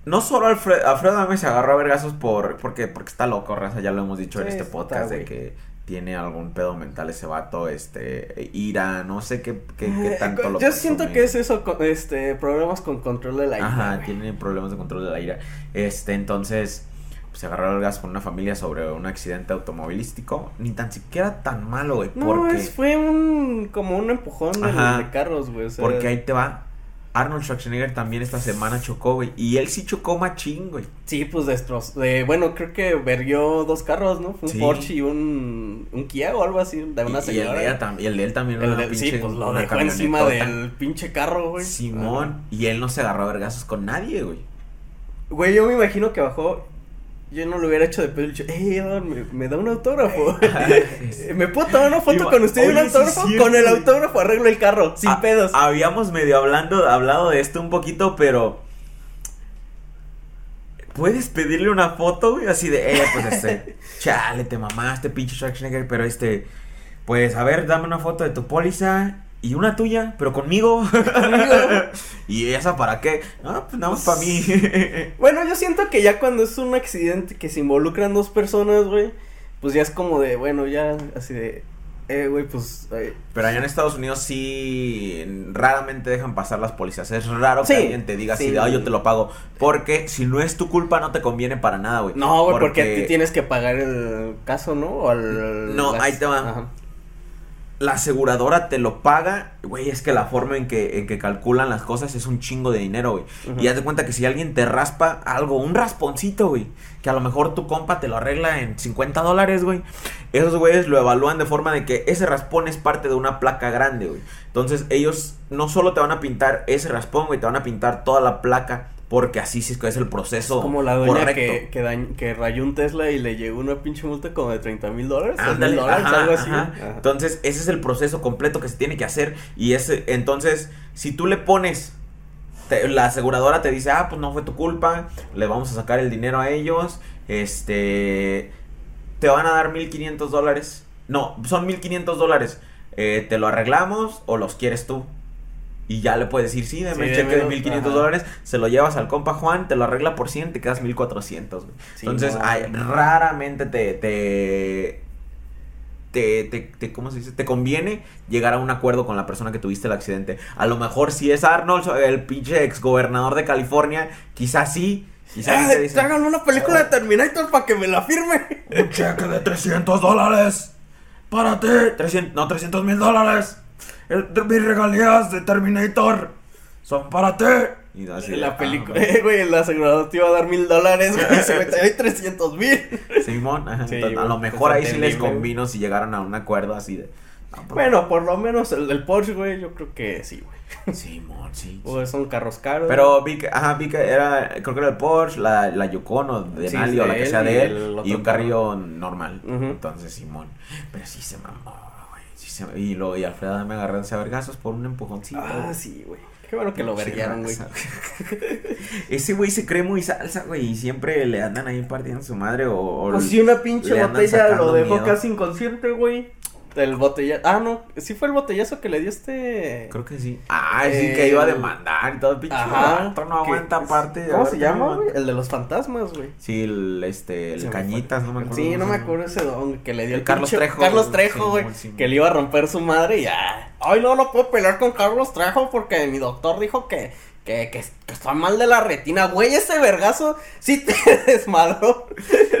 No solo Alfredo, Alfredo Adame se agarró a vergazos por, porque, porque está loco, raza, ya lo hemos dicho en este está, podcast de que tiene algún pedo mental ese vato, este, ira, no sé qué, qué, qué tanto lo Yo siento consume. que es eso, este, problemas con control de la ira. Ajá, güey. tiene problemas de control de la ira. Este, entonces, pues, se agarró el gas con una familia sobre un accidente automovilístico. Ni tan siquiera tan malo, güey. No, porque, es, fue un, como un empujón de, Ajá. de carros, güey. o sea, porque ahí te va. Arnold Schwarzenegger también esta semana chocó, güey. Y él sí chocó machín, güey. Sí, pues destrozó. De, bueno, creo que verguió dos carros, ¿no? Fue un Sí. Porsche y un, un Kia o algo así, de una y, y el de ella tam- y el de él también El del- sí, pues lo dejó encima del pinche carro, güey. Simón. Y él no se agarró a vergazos con nadie, güey. Güey, yo me imagino que bajó. Yo no lo hubiera hecho de pedo. y dicho, "Ey, Eduardo, me, me da un autógrafo. [LAUGHS] [LAUGHS] ¿Me puedo tomar una foto Igual- con usted y un sí autógrafo? con el autógrafo arreglo el carro, sin Ah, pedos. Habíamos medio hablando, hablado de esto un poquito, pero. ¿Puedes pedirle una foto, güey? Así de, eh, pues este. [LAUGHS] chale, te mamaste, pinche Schwarzenegger, pero este. Pues a ver, dame una foto de tu póliza y una tuya, pero conmigo. [LAUGHS] ¿Y esa para qué? No, pues nada más para mí. Bueno, yo siento que ya cuando es un accidente que se involucran dos personas, güey, pues ya es como de, bueno, ya así de, eh, güey, pues, eh, Pero allá en Estados Unidos sí raramente dejan pasar las policías. Es raro Sí, que alguien te diga así sí. de, "Ay, yo te lo pago. Porque si no es tu culpa, no te conviene para nada, güey. no, güey, porque... a ti tienes que pagar el caso, ¿no? O al... No, ahí te va. Ajá. La aseguradora te lo paga, güey, es que la forma en que, en que calculan las cosas es un chingo de dinero, güey. Y haz de cuenta que si alguien te raspa algo, un rasponcito, güey, que a lo mejor tu compa te lo arregla en 50 dólares, güey, esos güeyes lo evalúan de forma de que ese raspón es parte de una placa grande, güey. Entonces ellos no solo te van a pintar ese raspón, güey, te van a pintar toda la placa. Porque así sí es el proceso Como la doña correcto. que, que, dañ- que rayó un Tesla y le llegó una pinche multa como de 30 mil dólares. Ándale, algo así. ajá. Ajá. Entonces, ese es el proceso completo que se tiene que hacer. Y ese, entonces, si tú le pones, te- la aseguradora te dice, ah, pues no fue tu culpa, le vamos a sacar el dinero a ellos, este, te van a dar 1500 dólares. No, son 1500 dólares. Eh, te lo arreglamos o los quieres tú. Y ya le puedes decir, sí, dame Sí, el cheque de démelo, 1500 ajá. dólares, se lo llevas al compa Juan, te lo arregla por 100, te quedas 1400. güey. Sí, Entonces, no. ay, raramente te, te, te, te, te- ¿cómo se dice? Te conviene llegar a un acuerdo con la persona que tuviste el accidente. A lo mejor si es Arnold, el pinche exgobernador de California, quizás sí. Quizás sí te ¡Eh! dice, Tráiganme una película de Terminator para que me la firme. un cheque de 300 dólares para ti. 300, no, 300 mil dólares. Mis regalías de Terminator son para ti. Y así de, la ah, película, [LAUGHS] eh, güey, el asegurador te iba a dar mil dólares, güey, se me te doy 300 mil. [LAUGHS] Simón, Sí, entonces, a lo mejor ahí sí les convino si llegaran a un acuerdo así de. ah, pues, Bueno, por lo menos el del Porsche, güey, yo creo que sí, güey. [LAUGHS] Simón, sí. O son carros caros. Pero vi que, ajá, vi que era, creo que era el Porsche, la, la Yukon o de Sí, Nali o la que sea de él, y un carro. carrillo normal. Entonces, Simón. Pero sí se mamó. Sí se, y, lo, y Alfredo me agarró a vergazos por un empujoncito. Ah, güey. sí, güey. Qué bueno que lo verguearon, güey. [LAUGHS] Ese güey se cree muy salsa, güey, y siempre le andan ahí partiendo su madre o... o Pues sí, una pinche botella lo dejó miedo. casi inconsciente, güey. El botellazo. Ah, no. Sí fue el botellazo que le dio este. Creo que sí. Ah, sí, que iba a demandar y todo, pinche Ajá. vato, no aguanta aparte. ¿Cómo se llama, güey? El de los fantasmas, güey. Sí, el, este, el Cañitas, no me acuerdo. Sí, no me acuerdo ese don que le dio El el Carlos pinche- Trejo, Carlos. Trejo, güey. güey, sí. que le iba a romper su madre y ya. Ay, no, no puedo pelear con Carlos Trejo porque mi doctor dijo que, que, que, que está mal de la retina. Güey, ese vergazo sí te [LAUGHS] desmadró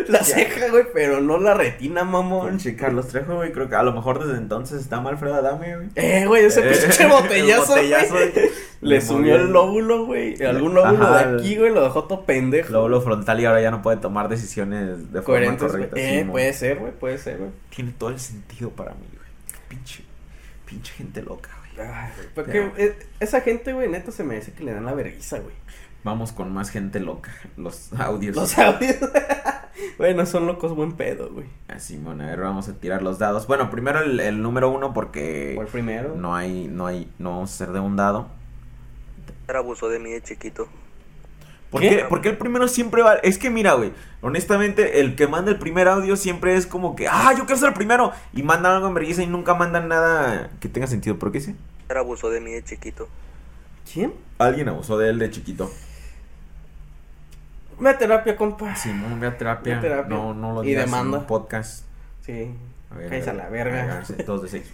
la ceja, güey, pero no la retina, mamón. Pinche Carlos Trejo, güey, creo que a lo mejor desde entonces está mal Alfredo Adame, güey. Eh, güey, ese Eh, pinche [LAUGHS] el botellazo, botellazo, güey. güey. Le movió. el lóbulo, güey. Algún lóbulo Ajá, de aquí, güey, lo dejó todo pendejo. Lóbulo frontal y ahora ya no puede tomar decisiones de forma Coherentes, güey. correcta. Eh, sí, puede ser, güey, puede ser, güey. Tiene todo el sentido para mí, güey. Pinche, pinche gente loca. Ay, Porque eh, esa gente, güey, neta se merece que le dan la vergüenza, güey. Vamos con más gente loca. Los audios. Los audios. [LAUGHS] bueno, son locos buen pedo, güey. Así, bueno, a ver, vamos a tirar los dados. Bueno, primero el, el número uno porque el primero. no hay, no hay, no vamos a hacer de un dado. abusó de mí de chiquito. ¿Por ¿Qué? qué? Porque el primero siempre va. Es que mira, güey. Honestamente, el que manda el primer audio siempre es como que. ¡Ah, yo quiero ser el primero! Y mandan algo en vergüenza y nunca mandan nada que tenga sentido. ¿Por qué sí? abusó de mí de chiquito. ¿Quién? Alguien abusó de él de chiquito. Una terapia, compa. Sí, no, ve a terapia. Ve a terapia. No, no lo Y digas en demanda. un podcast. Sí. A ver, Cállese a la verga. ver, Dos de seis.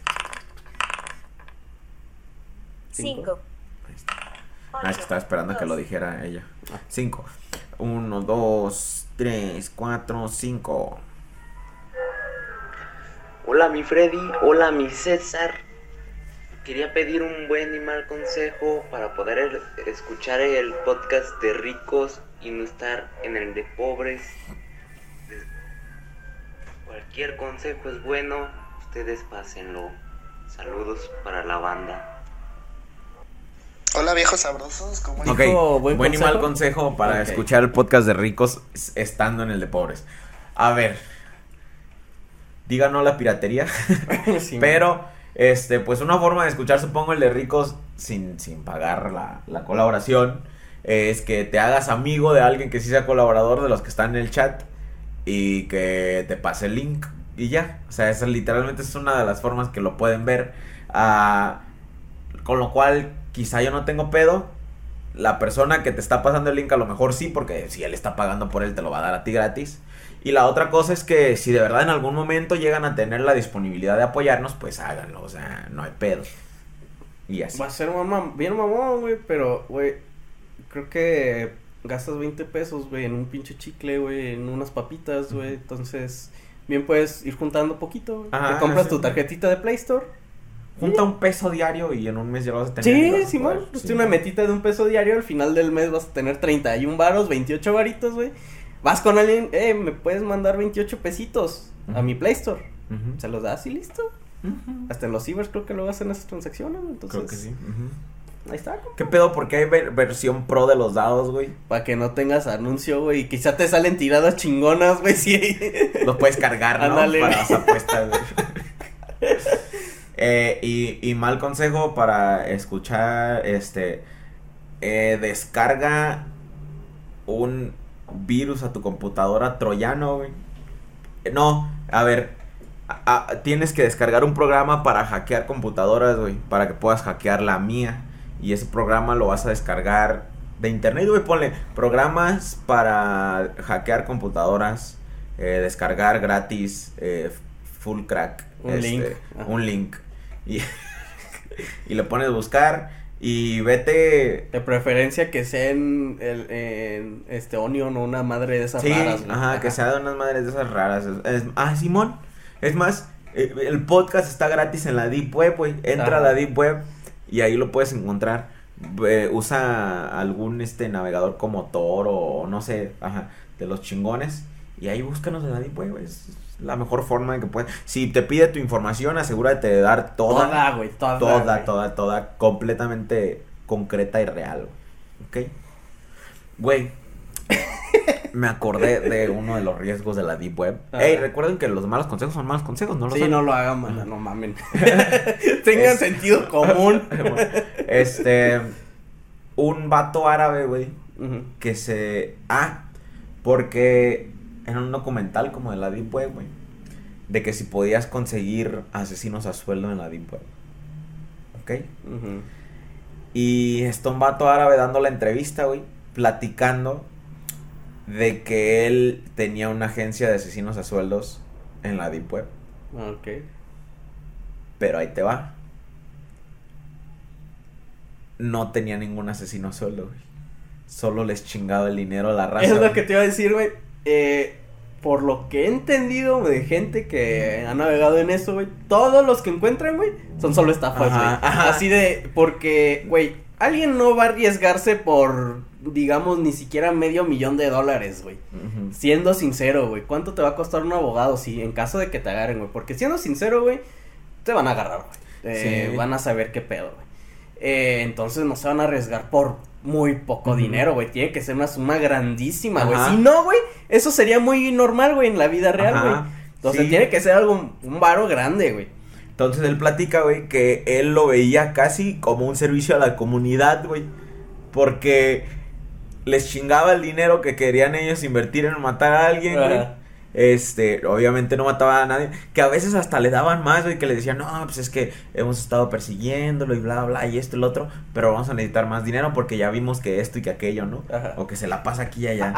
Cinco. Ahí está. Ah, es que estaba esperando que lo dijera ella. Cinco. Uno, dos, tres, cuatro, cinco. Hola mi Freddy, hola mi César. Quería pedir un buen y mal consejo para poder escuchar el podcast de ricos y no estar en el de pobres. Cualquier consejo es bueno, ustedes pásenlo. Saludos para la banda. Hola viejos sabrosos, ¿cómo Ok, Dijo, buen, ¿buen y mal consejo? para escuchar el podcast de ricos es- estando en el de pobres. A ver, diga no a la piratería, [LAUGHS] Sí, [LAUGHS] pero este, pues una forma de escuchar, supongo, el de ricos sin, sin pagar la, la colaboración es que te hagas amigo de alguien que sí sea colaborador de los que están en el chat y que te pase el link y ya. O sea, esa literalmente es una de las formas que lo pueden ver. Ah, con lo cual, quizá yo no tengo pedo. La persona que te está pasando el link a lo mejor sí, porque si él está pagando por él, te lo va a dar a ti gratis. Y la otra cosa es que si de verdad en algún momento llegan a tener la disponibilidad de apoyarnos, pues háganlo. O sea, no hay pedo. Y así. Va a ser bien mamón, güey, pero, güey, creo que gastas 20 pesos, güey, en un pinche chicle, güey, en unas papitas, güey, entonces, bien puedes ir juntando poquito, güey. Te compras sí. tu tarjetita de Play Store Junta un peso diario y en un mes ya lo vas a tener. Sí, Simón, poder- pues sí. una metita de un peso diario, al final del mes vas a tener 31 varos, 28 varitos, güey. Vas con alguien, eh, me puedes mandar 28 pesitos a mi Play Store. Se los das y listo. Hasta en los cibers creo que lo hacen esas transacciones, entonces. Creo que sí. Ahí está, compa. ¿Qué pedo? Porque hay ver- versión pro de los dados, güey. Para que no tengas anuncio, güey. Y quizá te salen tiradas chingonas, güey. Sí. Los puedes cargar, ¿no? Ándale. Para las apuestas, güey. [LAUGHS] Eh, y, y mal consejo para escuchar, este, eh, descarga un virus a tu computadora troyano, güey. No, a ver, a- a- tienes que descargar un programa para hackear computadoras, güey, para que puedas hackear la mía. Y ese programa lo vas a descargar de internet, güey, ponle programas para hackear computadoras, eh, descargar gratis, eh, full crack. Un link, ajá. Un link. Y, [LAUGHS] y le pones buscar y vete... De preferencia que sea en, el, en este Onion o una madre de esas Sí, raras, güey. ajá, que sea de unas madres de esas raras. Es- ah, Simón. Es más, eh, el podcast está gratis en la Deep Web, güey. Entra Ajá. a la Deep Web y ahí lo puedes encontrar. Eh, usa algún este navegador como Tor o no sé, ajá, de los chingones. Y ahí búscanos en la Deep Web. Es la mejor forma en que puedes. Si te pide tu información, asegúrate de dar toda. Toda, güey, toda. Toda, toda, toda, completamente concreta y real, güey. ¿Ok? Güey, [LAUGHS] me acordé de uno de los riesgos de la Deep Web. Ey, recuerden que los malos consejos son malos consejos, ¿no lo Sí, no lo hagan, manda, no mamen. [LAUGHS] [LAUGHS] Tengan Es- sentido común. Este, un vato árabe, güey, que se... Ah, porque era un documental como de la Deep Web, güey. De que si podías conseguir asesinos a sueldo en la Deep Web. ¿Ok? Y está un vato árabe dando la entrevista, güey, platicando de que él tenía una agencia de asesinos a sueldos en la Deep Web. Ok. Pero ahí te va. No tenía ningún asesino a sueldo, güey. Solo les chingaba el dinero a la raza. Es lo güey. que te iba a decir, güey. Eh, por lo que he entendido de gente que ha navegado en eso, güey, todos los que encuentran, güey, son solo estafas, güey. Así de, porque, güey, alguien no va a arriesgarse por, digamos, ni siquiera medio millón de dólares, güey. Siendo sincero, güey, ¿cuánto te va a costar un abogado si en caso de que te agarren, güey? Porque siendo sincero, güey, te van a agarrar, güey. Eh, Sí. Van a saber qué pedo, güey. Eh, entonces no se van a arriesgar por muy poco dinero, güey. Tiene que ser una suma grandísima, güey. Si no, güey, eso sería muy normal, güey, en la vida real, güey. Entonces Sí. tiene que ser algo, un varo grande, güey. Entonces él platica, güey, que él lo veía casi como un servicio a la comunidad, güey. Porque les chingaba el dinero que querían ellos invertir en matar a alguien, güey. Este, obviamente no mataba a nadie. Que a veces hasta le daban más, güey. Que le decían, no, pues es que hemos estado persiguiéndolo y bla, bla, y esto y lo otro. Pero vamos a necesitar más dinero porque ya vimos que esto y que aquello, ¿no? Ajá. O que se la pasa aquí y allá.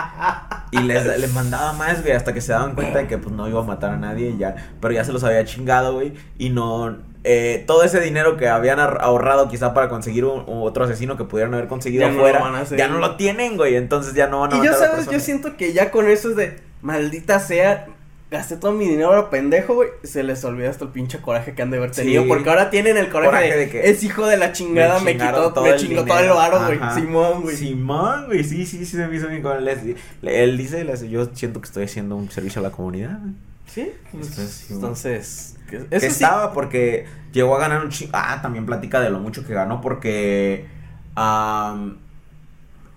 Y les, les mandaba más, güey, hasta que se daban cuenta de que pues no iba a matar a nadie y ya. Pero ya se los había chingado, güey. Y no. eh, todo ese dinero que habían ahorrado quizá para conseguir un, otro asesino que pudieran haber conseguido Ya afuera, ya no lo tienen, güey. Entonces ya no van a Y yo, ¿sabes? Yo siento que ya con eso es de, maldita sea, gasté todo mi dinero a pendejo, güey. Se les olvida hasta el pinche coraje que han de haber tenido. Sí. Porque ahora tienen el coraje, Coraje de, de que es hijo de la chingada, me, quitó, me el chingó todo el varo, güey. Simón, güey. Simón, güey, sí, sí, sí, se me hizo bien con él. Él dice, yo siento que estoy haciendo un servicio a la comunidad. güey. Sí, pues, Entonces, entonces, que- Que eso sí. estaba porque llegó a ganar un chingo. Ah, también platica de lo mucho que ganó porque am,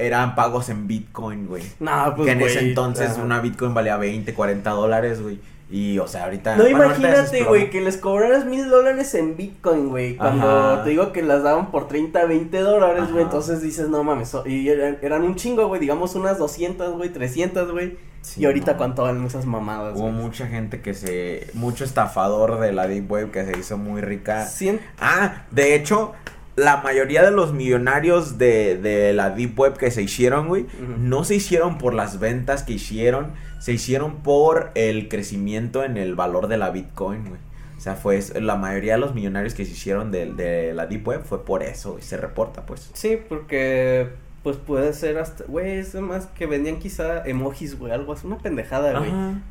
eran pagos en Bitcoin, güey. No, pues, que en ese entonces ajá. una Bitcoin valía 20, 40 dólares, güey. Y, o sea, ahorita. No, bueno, imagínate, güey, que les cobraras mil dólares en Bitcoin, güey. Cuando Ajá. te digo que las daban por 30, 20 dólares, güey. Entonces dices, no mames. so- y eran, eran un chingo, güey. Digamos unas 200, güey, 300, güey. Sí, y ahorita, no. ¿cuánto valen esas mamadas, Hubo mucha gente que se. Mucho estafador de la Deep Web que se hizo muy rica. Cien- Ah, de hecho, la mayoría de los millonarios de, de la Deep Web que se hicieron, güey, no se hicieron por las ventas que hicieron, se hicieron por el crecimiento en el valor de la Bitcoin, güey. O sea, fue la mayoría de los millonarios que se hicieron de, de la Deep Web fue por eso, güey, se reporta, pues. Sí, porque pues puede ser hasta, güey, es más que vendían quizá emojis, güey, algo así, una pendejada, güey.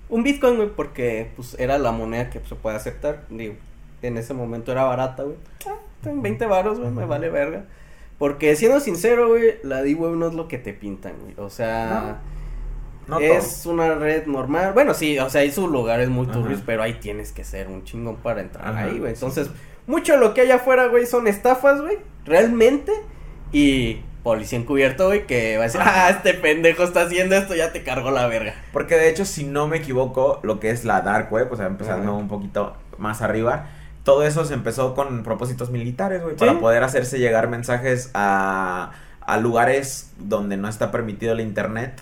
Un Bitcoin, güey, porque pues era la moneda que se puede aceptar, digo, En ese momento era barata, güey. En 20 varos, güey, me vale verga. Porque siendo sincero, güey, la Deep Web no es lo que te pintan, güey. O sea, No es una red normal. Bueno, sí, o sea, hay sus lugares muy turbios, pero ahí tienes que ser un chingón para entrar Ajá, ahí, güey. Entonces, mucho de lo que hay afuera, güey, son estafas, güey, realmente. Y policía encubierto, güey, que va a decir, ah, este pendejo está haciendo esto, ya te cargó la verga. Porque de hecho, si no me equivoco, lo que es la Dark Web, o sea, empezando Ajá. un poquito más arriba, todo eso se empezó con propósitos militares, güey, Sí. para poder hacerse llegar mensajes a, a lugares donde no está permitido el internet,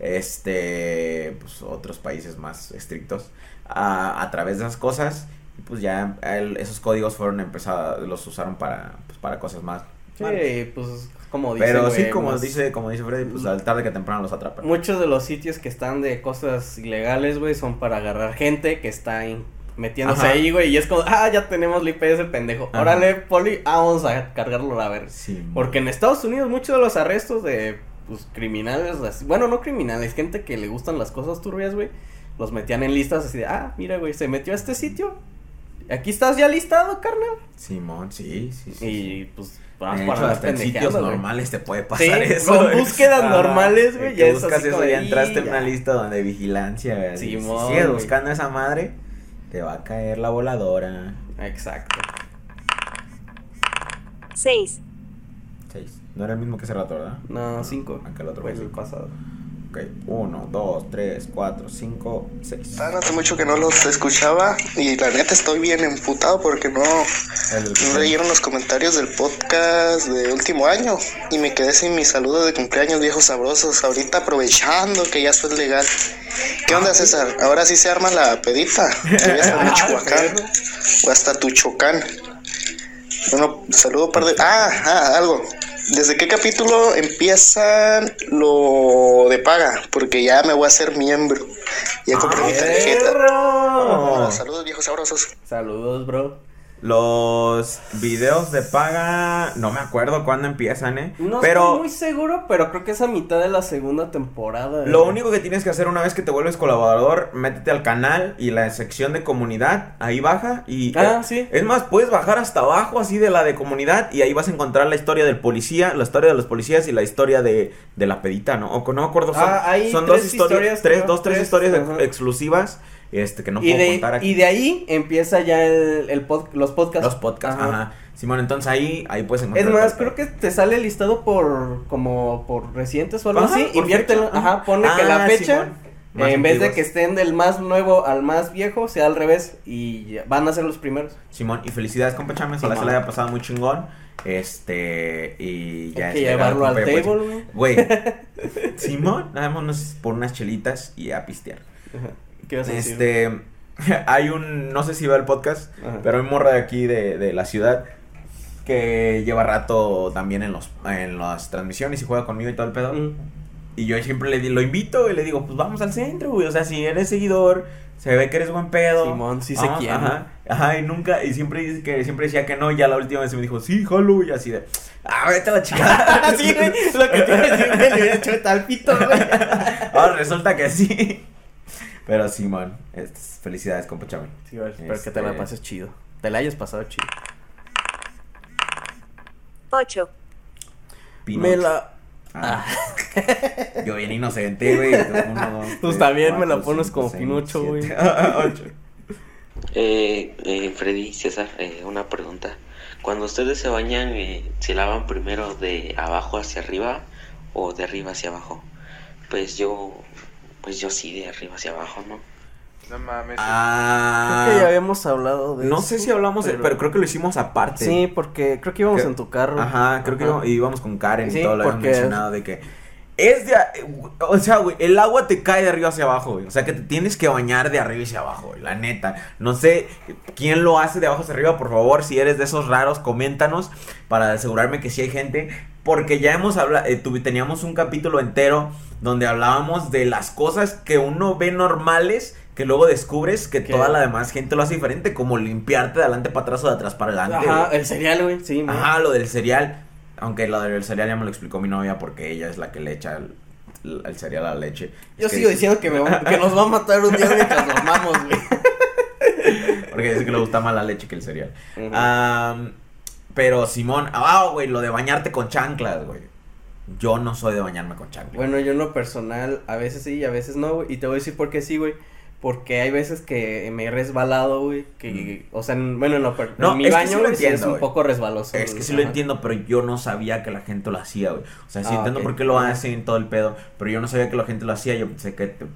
este, pues otros países más estrictos, a, a través de esas cosas, y pues ya el- esos códigos fueron empezados, los usaron para, pues, para cosas más. Sí, malas. pues, como dice, Pero sí, como más- dice, como dice Freddy, pues al tarde que temprano los atrapan. Muchos de los sitios que están de cosas ilegales, güey, son para agarrar gente que está ahí metiéndose Ajá. ahí, güey, y es como, ah, ya tenemos la IP de ese pendejo. Ajá. Órale, poli, ah, vamos a cargarlo a. Sí, Porque en Estados Unidos muchos de los arrestos de, pues, criminales, así- bueno, no criminales, gente que le gustan las cosas turbias, güey, los metían en listas así de, ah, mira, güey, se metió a este sitio, aquí estás ya listado, carnal. Simón, sí, sí, sí. Y, pues, vamos para hasta en sitios güey. normales te puede Sí, pasar eso. con búsquedas normales, güey, ya es buscas eso, ya entraste en "Y una ya". lista donde vigilancia, Simón, sigues güey. buscando esa madre, te va a caer la voladora. Exacto. 6, Seis. No era el mismo que hace rato, ¿verdad? No, cinco. Acá el otro Fue fue el cinco. pasado. Ok, uno, dos, tres, cuatro, cinco, seis. Ah, no hace mucho que no los escuchaba y la neta estoy bien emputado porque no, leyeron los comentarios del podcast de último año y me quedé sin mi saludo de cumpleaños viejos sabrosos. Ahorita aprovechando que ya soy legal. ¿Qué onda César? Ahora sí se arma la pedita. Te ves a Michoacán o hasta Tuchocán. Bueno, saludo par de... Ah, ah, algo. ¿Desde qué capítulo empieza lo de paga? Porque ya me voy a hacer miembro. Ya compré mi tarjeta. ¡Perro! Saludos viejos sabrosos. Saludos, bro. Los videos de paga, no me acuerdo cuándo empiezan, ¿eh? No pero estoy muy seguro, pero creo que es a mitad de la segunda temporada. Lo güey. único que tienes que hacer una vez que te vuelves colaborador, métete al canal y la sección de comunidad, ahí baja y... Ah, eh, sí. Es más, puedes bajar hasta abajo así de la de comunidad y ahí vas a encontrar la historia del policía, la historia de los policías y la historia de, de la pedita, ¿no? O no me acuerdo, son, Ah, hay son tres dos historias, historias, tres, dos, tres, tres, historias ex- ajá. Este, que no y, puedo de, contar aquí. y de ahí empieza ya el, el pod- los podcasts. Los podcasts, ajá. Simón, entonces ahí, ahí puedes Es encontrar. más, todo. creo que te sale listado por como por recientes o algo Ajá, así. Inviértelo, fecha, ajá, pone que la Ah, fecha. Más eh, en vez de que estén del más nuevo al más viejo, sea al revés y van a ser los primeros. Simón, y felicidades, compa Chame, ojalá se la haya pasado muy chingón. Este, y ya Hay que es legal, llevarlo al puedes- table, güey. Güey, [LAUGHS] Simón, vámonos por unas chelitas y a pistear. Ajá. ¿Qué vas a decir? Este, [LAUGHS] hay un, no sé si va el podcast, Ajá. pero hay un morra de aquí de, de la ciudad que lleva rato también en los en las transmisiones y juega conmigo y todo el pedo. Mm. Y yo siempre le lo invito y le digo, pues vamos al centro, güey. O sea, si eres seguidor, se ve que eres buen pedo. Simón, sí se quiere. Ajá, ajá, y nunca, y siempre dice que siempre decía que no, y ya la última vez me dijo, sí, jalo, y así de, ah, vete a la chica. [LAUGHS] sí, güey, lo que te iba a decir, le hubiera hecho de tal pito, güey. [LAUGHS] Ahora resulta que sí. Pero Simón, este, felicidades, compa Chame. Sí, espero que te la Este- pases chido. Te la hayas pasado chido. 8, Pinocho. Me la... Ah. [LAUGHS] Yo bien inocente, güey. Pues [LAUGHS] también me la pones cinco, como Pinocho, güey. [LAUGHS] Eh, eh, Freddy, César, eh, una pregunta. Cuando ustedes se bañan, eh, ¿se lavan primero de abajo hacia arriba o de arriba hacia abajo? Pues yo, pues yo sí, de arriba hacia abajo, ¿no? No mames. Ah, Creo que ya habíamos hablado de no eso, sé si hablamos, de- pero... creo que lo hicimos aparte. Sí, porque creo que íbamos Que- en tu carro. Ajá, creo que Ajá. íbamos, íbamos con Karen Sí, y todo lo habíamos porque- mencionado de que es de, o sea, güey, el agua te cae de arriba hacia abajo, güey. O sea, que te tienes que bañar de arriba hacia abajo, güey, la neta. No sé quién lo hace de abajo hacia arriba, por favor, si eres de esos raros, coméntanos para asegurarme que sí hay gente, porque ya hemos hablado, teníamos un capítulo entero donde hablábamos de las cosas que uno ve normales que luego descubres que toda la demás gente lo hace diferente, como limpiarte de adelante para atrás o de atrás para adelante. Ajá, güey. el cereal, güey, sí. man. Ajá, lo del cereal. Aunque lo del cereal ya me lo explicó mi novia porque ella es la que le echa el, el cereal a la leche. Yo Es sigo diciendo que, me va- que nos va a matar un día mientras dormamos, güey. [LAUGHS] Porque dice que le gusta más la leche que el cereal. Am, pero Simón, ah, güey, lo de bañarte con chanclas, güey. Yo no soy de bañarme con chanclas. Bueno, yo en lo personal, a veces sí y a veces no, güey. Y te voy a decir por qué sí, güey. Porque hay veces que me he resbalado, güey. Que, o sea, en- bueno, no, pero No, en mi es que baño, sí lo güey, entiendo, es un güey. poco resbaloso. Es que güey. sí lo entiendo, pero yo no sabía que la gente lo hacía, güey. O sea, sí Ah, entiendo ok. por qué lo hacen todo el pedo, pero yo no sabía que la gente lo hacía. Yo pensé que te,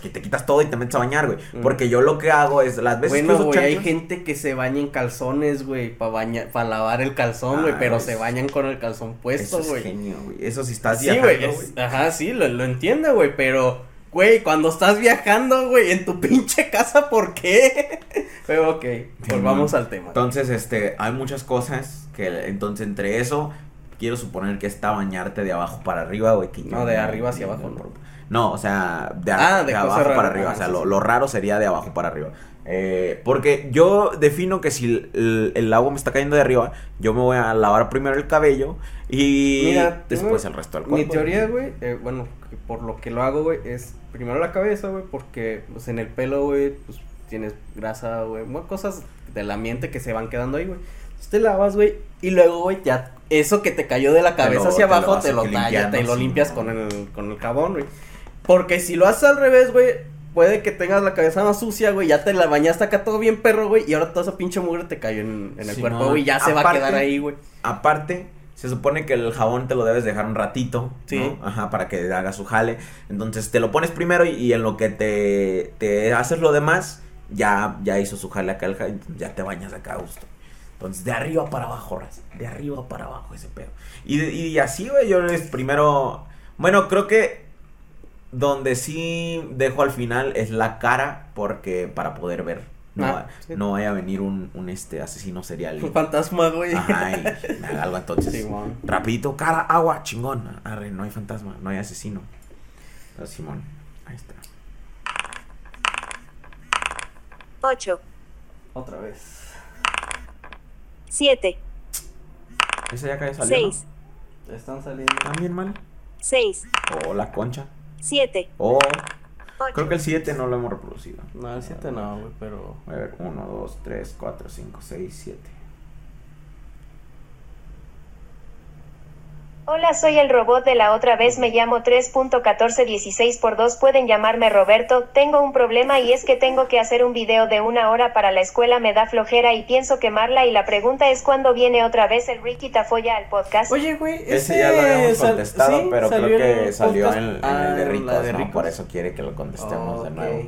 que te quitas todo y te metes a bañar, güey. Mm. Porque yo lo que hago es las veces que Bueno, uso güey, hay gente que se baña en calzones, güey, para bañar, para lavar el calzón, güey, Ah, pero es- se bañan con el calzón puesto, Eso es güey. genio, güey. Eso sí estás Sí, güey, güey. es- ajá, sí, lo, lo entiendo, güey, pero, güey, cuando estás viajando, güey, en tu pinche casa, ¿por qué? [LAUGHS] Pero, ok, volvamos al tema. Entonces, este, hay muchas cosas que, entonces, entre eso, quiero suponer que está bañarte de abajo para arriba, güey. que No, de arriba hacia abajo, ¿no? No, o sea, de, Ah, de de abajo para arriba. Ah, o sea, sí, lo, sí. lo raro sería de abajo para arriba. Eh, porque yo defino que si el, el agua me está cayendo de arriba, yo me voy a lavar primero el cabello y Mira, después el resto del cuerpo. Mi teoría, güey, eh, bueno, por lo que lo hago, güey, es primero la cabeza, güey, porque pues, en el pelo, güey, pues tienes grasa, güey, cosas del ambiente que se van quedando ahí, güey. Entonces te lavas, güey, y luego, güey, ya eso que te cayó de la lo- cabeza hacia te abajo, te lo tallas, te lo limpias con el, con el jabón, güey. Porque si lo haces al revés, güey, puede que tengas la cabeza más sucia, güey, ya te la bañaste acá todo bien perro, güey, y ahora toda esa pinche mugre te cayó en, en el cuerpo, güey, y ya se va a quedar ahí, güey. Aparte, se supone que el jabón te lo debes dejar un ratito, Sí. ¿no? Ajá, para que haga su jale. Entonces te lo pones primero y, y en lo que te, te haces lo demás, ya, ya hizo su jale acá, el ja- ya te bañas acá a gusto. Entonces, de arriba para abajo, raza, De arriba para abajo ese pedo. Y, y así, güey, yo les primero... Bueno, creo que donde sí dejo al final es la cara, porque para poder ver. No, Ah, sí. no vaya a venir un, un este asesino serial. Un fantasma, güey. Ajá, y me haga algo entonces. Simón. Rapidito, cara, agua, chingón. Arre, no hay fantasma, no hay asesino. Pero Simón, ahí está. 8, Otra vez. 7, Esa ya cayó salió, 6, Están saliendo. ¿no? También mal. 6, O la concha. 7, O 8, creo que el 7 no lo hemos reproducido. No, el 7 no, güey, pero. A ver, 1, 2, 3, 4, 5, 6, 7. Hola, soy el robot de la otra vez, me llamo 3.1416 por 2, pueden llamarme Roberto, tengo un problema y es que tengo que hacer un video de una hora para la escuela, me da flojera y pienso quemarla y la pregunta es cuándo viene otra vez el Ricky Tafoya al podcast. Oye, güey, Ese ya lo habíamos sal- contestado, sí, pero creo que el salió en, en Ah, el de Ricos, de ¿no? Ricos. Por eso quiere que lo contestemos de nuevo.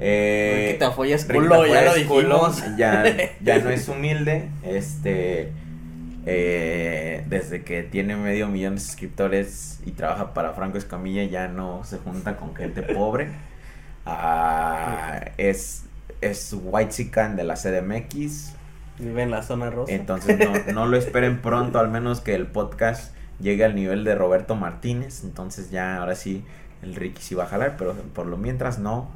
Eh, Ricky Tafoya es culo, lo dijimos. ya, ya no [LAUGHS] es humilde, este, eh, desde que tiene medio millón de suscriptores y trabaja para Franco Escamilla ya no se junta con gente pobre, [LAUGHS] Ah, es, es white de la CDMX, Vive en la zona rosa. entonces no, [LAUGHS] no lo esperen pronto, al menos que el podcast llegue al nivel de Roberto Martínez. Entonces ya ahora sí el Ricky sí va a jalar, pero por lo mientras no.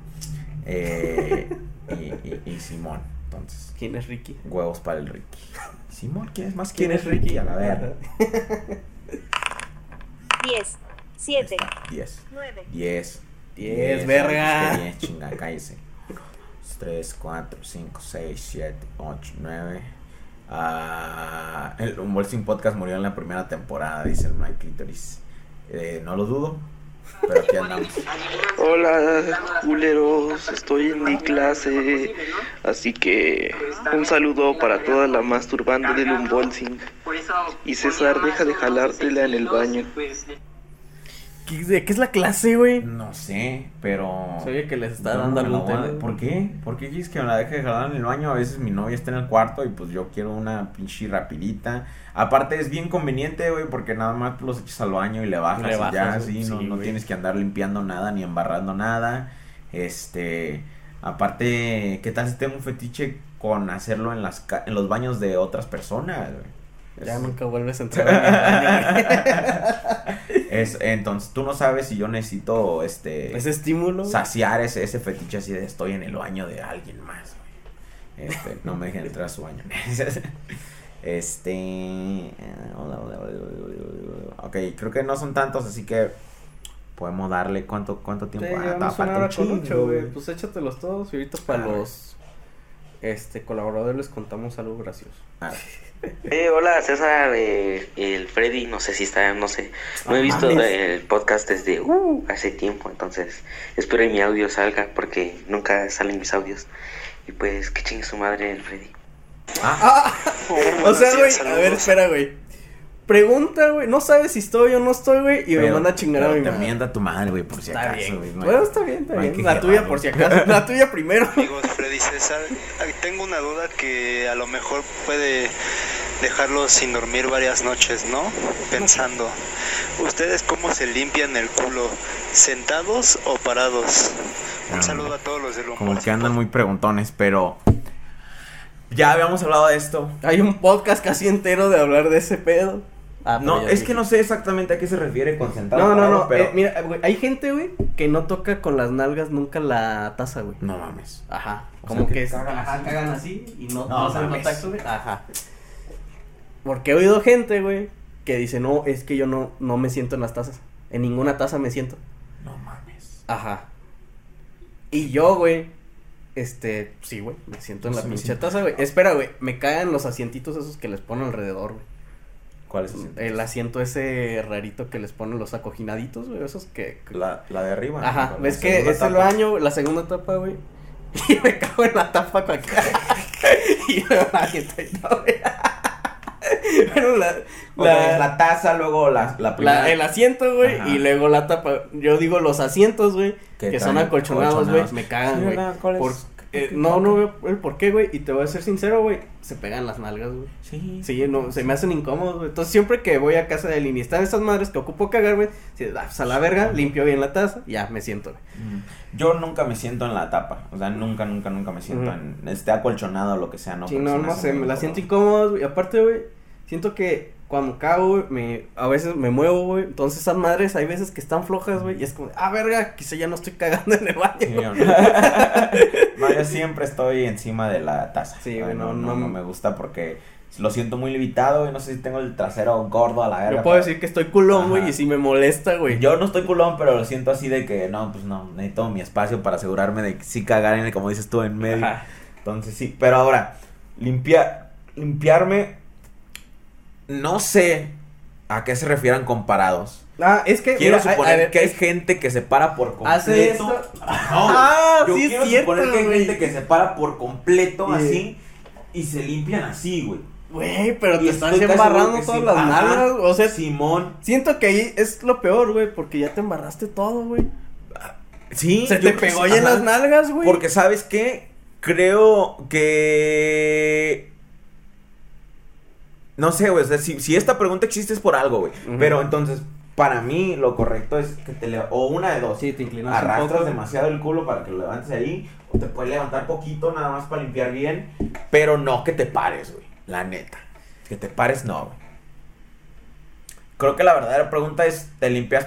Eh, [LAUGHS] y, y- y Simón. Entonces, ¿Quién es Ricky? huevos para el Ricky. Simón, ¿quién es más? ¿Quién es Ricky? A la ver. 10, 7, 10. 9, 10. Diez, verga. 10, chinga, cállese. 3, 4, 5, 6, 7, 8, 9. Ah, el Unboxing Podcast murió en la primera temporada, dice el Mike Clitoris. Eh, no lo dudo, Hola, culeros, estoy en mi clase, así que un saludo para toda la masturbanda del unboxing. Y César, deja de jalártela en el baño. ¿Qué, ¿De qué es la clase, güey? No sé, pero. Se oye que les está no dando algún tema. ¿Por qué? ¿Por qué quieres que me la deje de jalar en el baño? A veces mi novia está en el cuarto y pues yo quiero una pinche rapidita. Aparte es bien conveniente, güey, porque nada más tú los echas al baño y le bajas, Le y ya, así, no, sí, no güey. tienes que andar limpiando nada ni embarrando nada. Este, aparte, ¿qué tal si tengo un fetiche con hacerlo en las ca- en los baños de otras personas, güey? Ya Es- nunca vuelves a entrar [LAUGHS] es, entonces tú no sabes si yo necesito este Ese estímulo. saciar ese, ese fetiche así de estoy en el baño de alguien más, güey. Este, no me dejen entrar a su baño. [LAUGHS] Este. Ok, creo que no son tantos, así que podemos darle cuánto, cuánto Sí, tiempo. Ah, falta un chingo, ocho, güey. güey. Pues échatelos todos y ahorita para Ah, los este colaborador les contamos algo gracioso. Ah, Eh, hola César, eh, el Freddy, no sé si está, no sé, no he Ah, visto el podcast desde uh, hace tiempo, entonces espero que mi audio salga porque nunca salen mis audios. Y pues que chingue su madre el Freddy. [LAUGHS] O sea, güey, a ver, espera, güey. Pregunta, güey, no sabes si estoy o no estoy, güey, y me manda a chingar a mi madre. mienta tu madre, güey, por si Está acaso, bien, güey. no Bueno, está bien, está no bien. La tuya por si acaso. La tuya primero. [LAUGHS] Amigos, Freddy César, tengo una duda que a lo mejor puede dejarlos sin dormir varias noches, ¿no? Pensando, ¿ustedes cómo se limpian el culo? ¿Sentados o parados? Un saludo a todos los del Como que andan muy preguntones, pero. Ya habíamos hablado de esto. Hay un podcast casi entero de hablar de ese pedo. Ah, pero No, es sí. que no sé exactamente a qué se refiere con sentado. No, no, parado, no. Pero... eh, mira, güey, hay gente, güey, que no toca con las nalgas nunca la taza, güey. No mames. Ajá. O Como sea, que, que es- cagan ajá, así. cagan así y no, No no hacen contacto, güey. Ajá. Porque he oído gente, güey, que dice, no, es que yo no, no me siento en las tazas. En ninguna taza me siento. No mames. Ajá. Y yo, güey, este, sí, güey, me siento en la pinche taza, güey. Espera, güey, me caen los asientitos esos que les ponen alrededor, güey. ¿Cuál es ese? El asiento ese rarito que les ponen los acoginaditos, güey, esos que... La, la de arriba. Ajá, ves que segunda es el baño, la segunda etapa, güey. [LAUGHS] Y me cago en la tapa con acá. [LAUGHS] y luego la gente y todo, [LAUGHS] güey. Pero la, la- la taza, luego la, la primera. la- el asiento, güey, Ajá. y luego la tapa. Yo digo los asientos, güey, Que que son acolchonados, güey, me cagan, Sí, güey. ¿verdad? ¿Cuál es? Por- eh, no, no veo el por qué, güey, y te voy a ser sincero, güey, se pegan las nalgas, güey. Sí. Sí, no, se me hacen incómodos, güey. Entonces, siempre que voy a casa de Lini, están estas madres que ocupo cagar, güey. Si, ah, pues a la verga, limpio bien la taza, ya me siento, güey. Mm. Yo nunca me siento en la tapa. O sea, nunca, nunca, nunca me siento en. Esté acolchonado o lo que sea, no. Sí, no, no sé, me la incómodo. siento incómoda, güey. Aparte, güey, siento que cuando cago, güey, me, a veces me muevo, güey. Entonces, esas madres hay veces que están flojas, güey. Y es como, ah, verga, quizá ya no estoy cagando en el baño. Sí, no. No, yo siempre estoy encima de la taza. Sí, güey, no, no, no, me gusta porque lo siento muy limitado y no sé si tengo el trasero gordo a la verga. Yo puedo pero- decir que estoy culón, güey, y si me molesta, güey. Yo no estoy culón, pero lo siento así de que no, pues no, necesito mi espacio para asegurarme de que sí cagar en el, como dices tú, en medio. Ajá. Entonces sí, pero ahora, limpiar, limpiarme, no sé a qué se refieran comparados. Ah, es que. Quiero mira, suponer a ver, que hay es- gente que se para por completo. Hace esto. No, [LAUGHS] Ah, yo sí es quiero cierto, suponer que hay güey. gente que se para por completo así y se limpian así, güey. Güey, pero Y te casi embarrando todas sí. las nalgas. O sea, Simón. siento que ahí es lo peor, güey, porque ya te embarraste todo, güey. Sí. Se te pegó ya en las nalgas, güey. Porque, ¿sabes qué? Creo que. No sé, güey. O sea, si, si esta pregunta existe es por algo, güey. Pero entonces, para mí, lo correcto es que te le O una de dos. Sí, te inclinas un Arrastras poco. demasiado el culo para que lo levantes ahí. O te puedes levantar poquito nada más para limpiar bien. Pero no que te pares, güey. La neta. Que te pares, no, güey. Creo que la verdadera pregunta es: ¿te limpias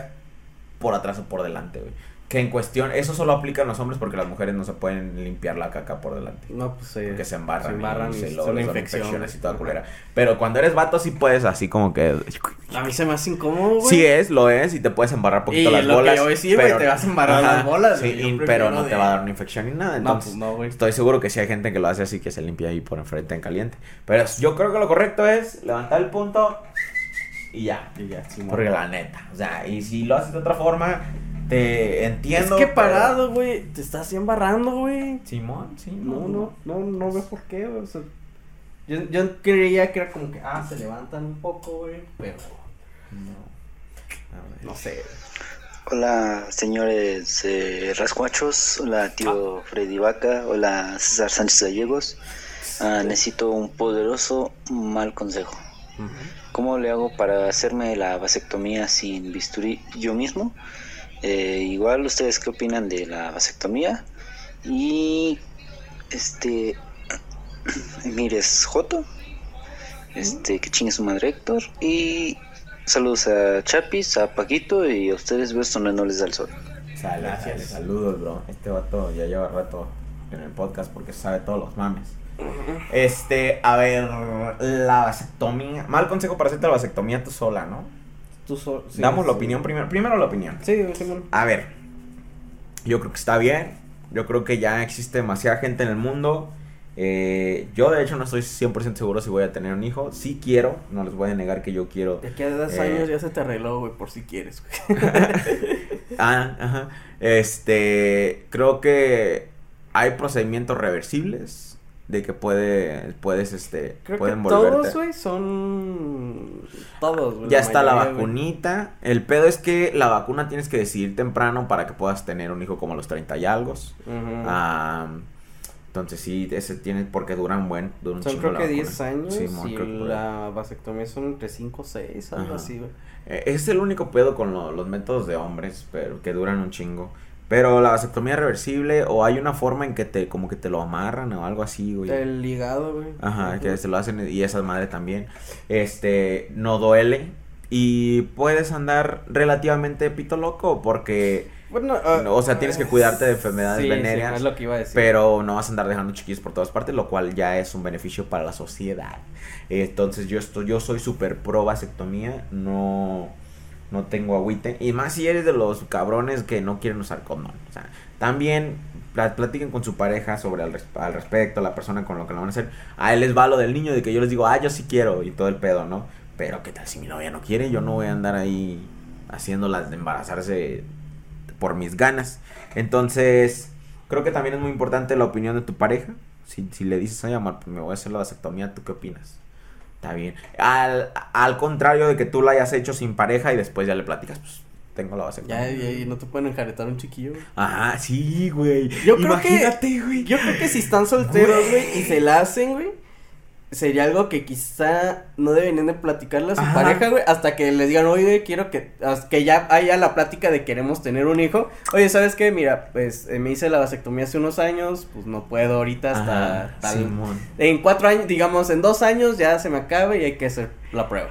por atrás o por delante, güey? Que en cuestión, eso solo aplica a los hombres porque las mujeres no se pueden limpiar la caca por delante. No, pues eh, Porque se embarran, se embarran y, y se son lo- les dan infecciones. infecciones y toda culera. Pero cuando eres vato sí puedes así como que... A mí se me hace incómodo, güey. Sí es, lo es, y te puedes embarrar poquito Y las lo que bolas. a decir, güey, te vas a embarrar las bolas, Sí, y- pero no de- te va a dar una infección ni nada. No, Entonces, pues no, güey. estoy seguro que sí hay gente que lo hace así, que se limpia ahí por enfrente en caliente. Pero yo creo que lo correcto es levantar el punto y ya. Y ya, sí, Porque la neta, o sea, y si lo haces de otra forma, te entiendo. Es que pero- parado, güey, te estás embarrando, güey. Simón, sí. No, no, no, no veo por qué, güey. O sea, yo, yo creía que era como que, ah, se levantan un poco, güey, pero No. A ver. no sé. Hola, señores eh, rascuachos. Hola, tío Freddy Vaca. Hola, César Sánchez Gallegos. Ah, necesito un poderoso mal consejo. ¿Cómo le hago para hacerme la vasectomía sin bisturí yo mismo? Eh, igual, ¿ustedes qué opinan de la vasectomía? Y, este, [CLEARS THROAT] mires, Joto. Este, que chingue su madre Héctor. Y saludos a Chapis, a Paquito y a ustedes, donde no les da el sol. Gracias. saludos, bro. Este vato ya lleva rato en el podcast porque sabe todos los mames. Este, a ver, la vasectomía. Mal consejo para hacerte la vasectomía tú sola, ¿no? Tú so- sí, Damos la opinión primero. Primero la opinión. Sí. A ver, yo creo que está bien. Yo creo que ya existe demasiada gente en el mundo Eh, yo de hecho no estoy 100% seguro si voy a tener un hijo. Sí quiero, no les voy a negar que yo quiero. De aquí a dos Eh, años ya se te arregló, güey, por si quieres. [LAUGHS] Ah, ajá. Este, creo que hay procedimientos reversibles de que puede, puedes, este, Creo pueden que volverte. todos, güey, son... Todos, güey. Ya está la güey. vacunita. El pedo es que la vacuna tienes que decidir temprano para que puedas tener un hijo como a los 30 y algo. Ah, entonces sí, ese tiene porque duran buen, duran Son creo que vacuna. 10 años Sí, y la vasectomía son entre 5 o 6, algo Ajá. así, güey. Eh, es el único pedo con lo- los métodos de hombres, pero que duran un chingo. Pero la vasectomía reversible o hay una forma en que te como que te lo amarran o algo así, güey. El ligado, güey. Ajá, que se lo hacen y esa madre también. Este, no duele y puedes andar relativamente pito loco porque Bueno, ah, o sea, tienes que cuidarte de enfermedades sí, sí, venéreas. es lo que iba a decir. Pero no vas a andar dejando chiquillos por todas partes, lo cual ya es un beneficio para la sociedad. Entonces yo estoy, yo soy súper pro vasectomía, no, no tengo agüite. Y más si eres de los cabrones que no quieren usar condón. O sea, también pla- platiquen con su pareja sobre al, res- al respecto, la persona con lo que lo van a hacer. A él les va lo del niño, de que yo les digo, ah, yo sí quiero y todo el pedo, ¿no? Pero qué tal si mi novia no quiere, yo no voy a andar ahí haciéndolas de embarazarse por mis ganas. Entonces, creo que también es muy importante la opinión de tu pareja. Si, si le dices, oye, amor, pues me voy a hacer la vasectomía, ¿tú qué opinas? Está bien. Al, al contrario de que tú la hayas hecho sin pareja y después ya le platicas, pues tengo la vasectomía. Ya, ya, y no te pueden enjaretar un chiquillo. Ajá, sí, güey. Yo creo que- Imagínate, güey. Yo creo que si están solteros, Güey. güey, y se la hacen, güey, sería algo que quizá no deberían de platicarle a su Ajá. pareja, güey, hasta que les digan, oye, quiero que, que ya haya la plática de queremos tener un hijo. Oye, ¿sabes qué? Mira, pues eh, me hice la vasectomía hace unos años, pues no puedo ahorita hasta Ajá, tal- Simón. En cuatro años, digamos, en dos años ya se me acaba y hay que hacer la prueba.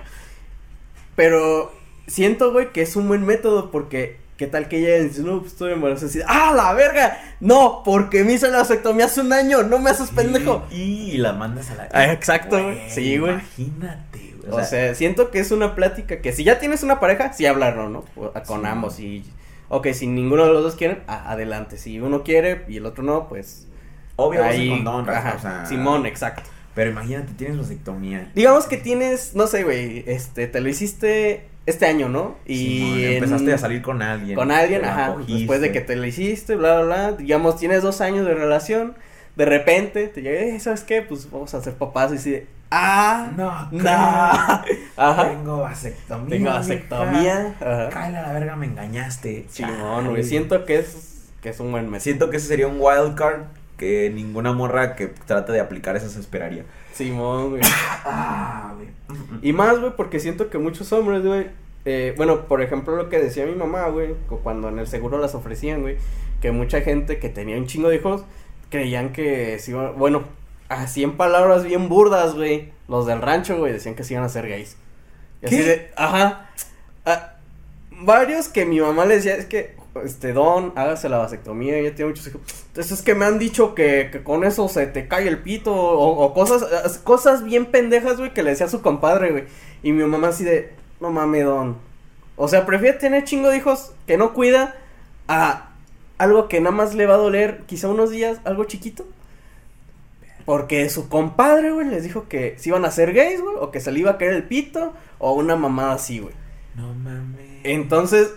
Pero siento, güey, que es un buen método porque, ¿qué tal que ella dice, no, pues estoy embarazada? ¡Ah, la verga! No, porque me hice la vasectomía hace un año, no me haces pendejo. Y, y la mandas a la. Ah, exacto, güey. Sí, güey. Imagínate, güey. O sea, siento que es una plática que si ya tienes una pareja, sí hablarlo, ¿no? O- Con Sí. ambos y... Ok, si ninguno de los dos quieren, a- adelante. Si uno quiere y el otro no, pues... obvio, ahí, condón, ajá, o sea, Simón, exacto. Pero imagínate, tienes vasectomía. Digamos que tienes, no sé, güey, este, te lo hiciste este año, ¿no? Y en- empezaste a salir con alguien. con alguien, ajá, cogiste. después de que te lo hiciste, bla, bla, bla, digamos, tienes dos años de relación, de repente te llega, eh, ¿sabes qué? Pues vamos a ser papás y así ah, No, no, [LAUGHS] ajá, Tengo vasectomía. tengo vasectomía, ajá, Cállate a la verga, me engañaste. Chale. güey, siento que es, que es un buen mes. Siento que ese sería un wild card que ninguna morra que trate de aplicar eso se esperaría. Simón, güey. [LAUGHS] Ah, güey. Y más, güey, porque siento que muchos hombres, güey, eh, bueno, por ejemplo, lo que decía mi mamá, güey, cu- cuando en el seguro las ofrecían, güey, que mucha gente que tenía un chingo de hijos creían que se iban, bueno, así en palabras bien burdas, güey, los del rancho, güey, decían que se iban a ser gays. Y así ¿Qué? de, ajá. Ah, varios que mi mamá le decía, es que, este, Don, hágase la vasectomía, ya tiene muchos hijos. Entonces es que me han dicho que, que con eso se te cae el pito, o, o cosas, as- cosas bien pendejas, güey, que le decía a su compadre, güey. Y mi mamá así de, no mames, Don. O sea, prefiere tener chingo de hijos que no cuida a algo que nada más le va a doler quizá unos días, algo chiquito. Porque su compadre, güey, les dijo que se iban a ser gays, güey, o que se le iba a caer el pito, o una mamada así, güey. No mames. Entonces,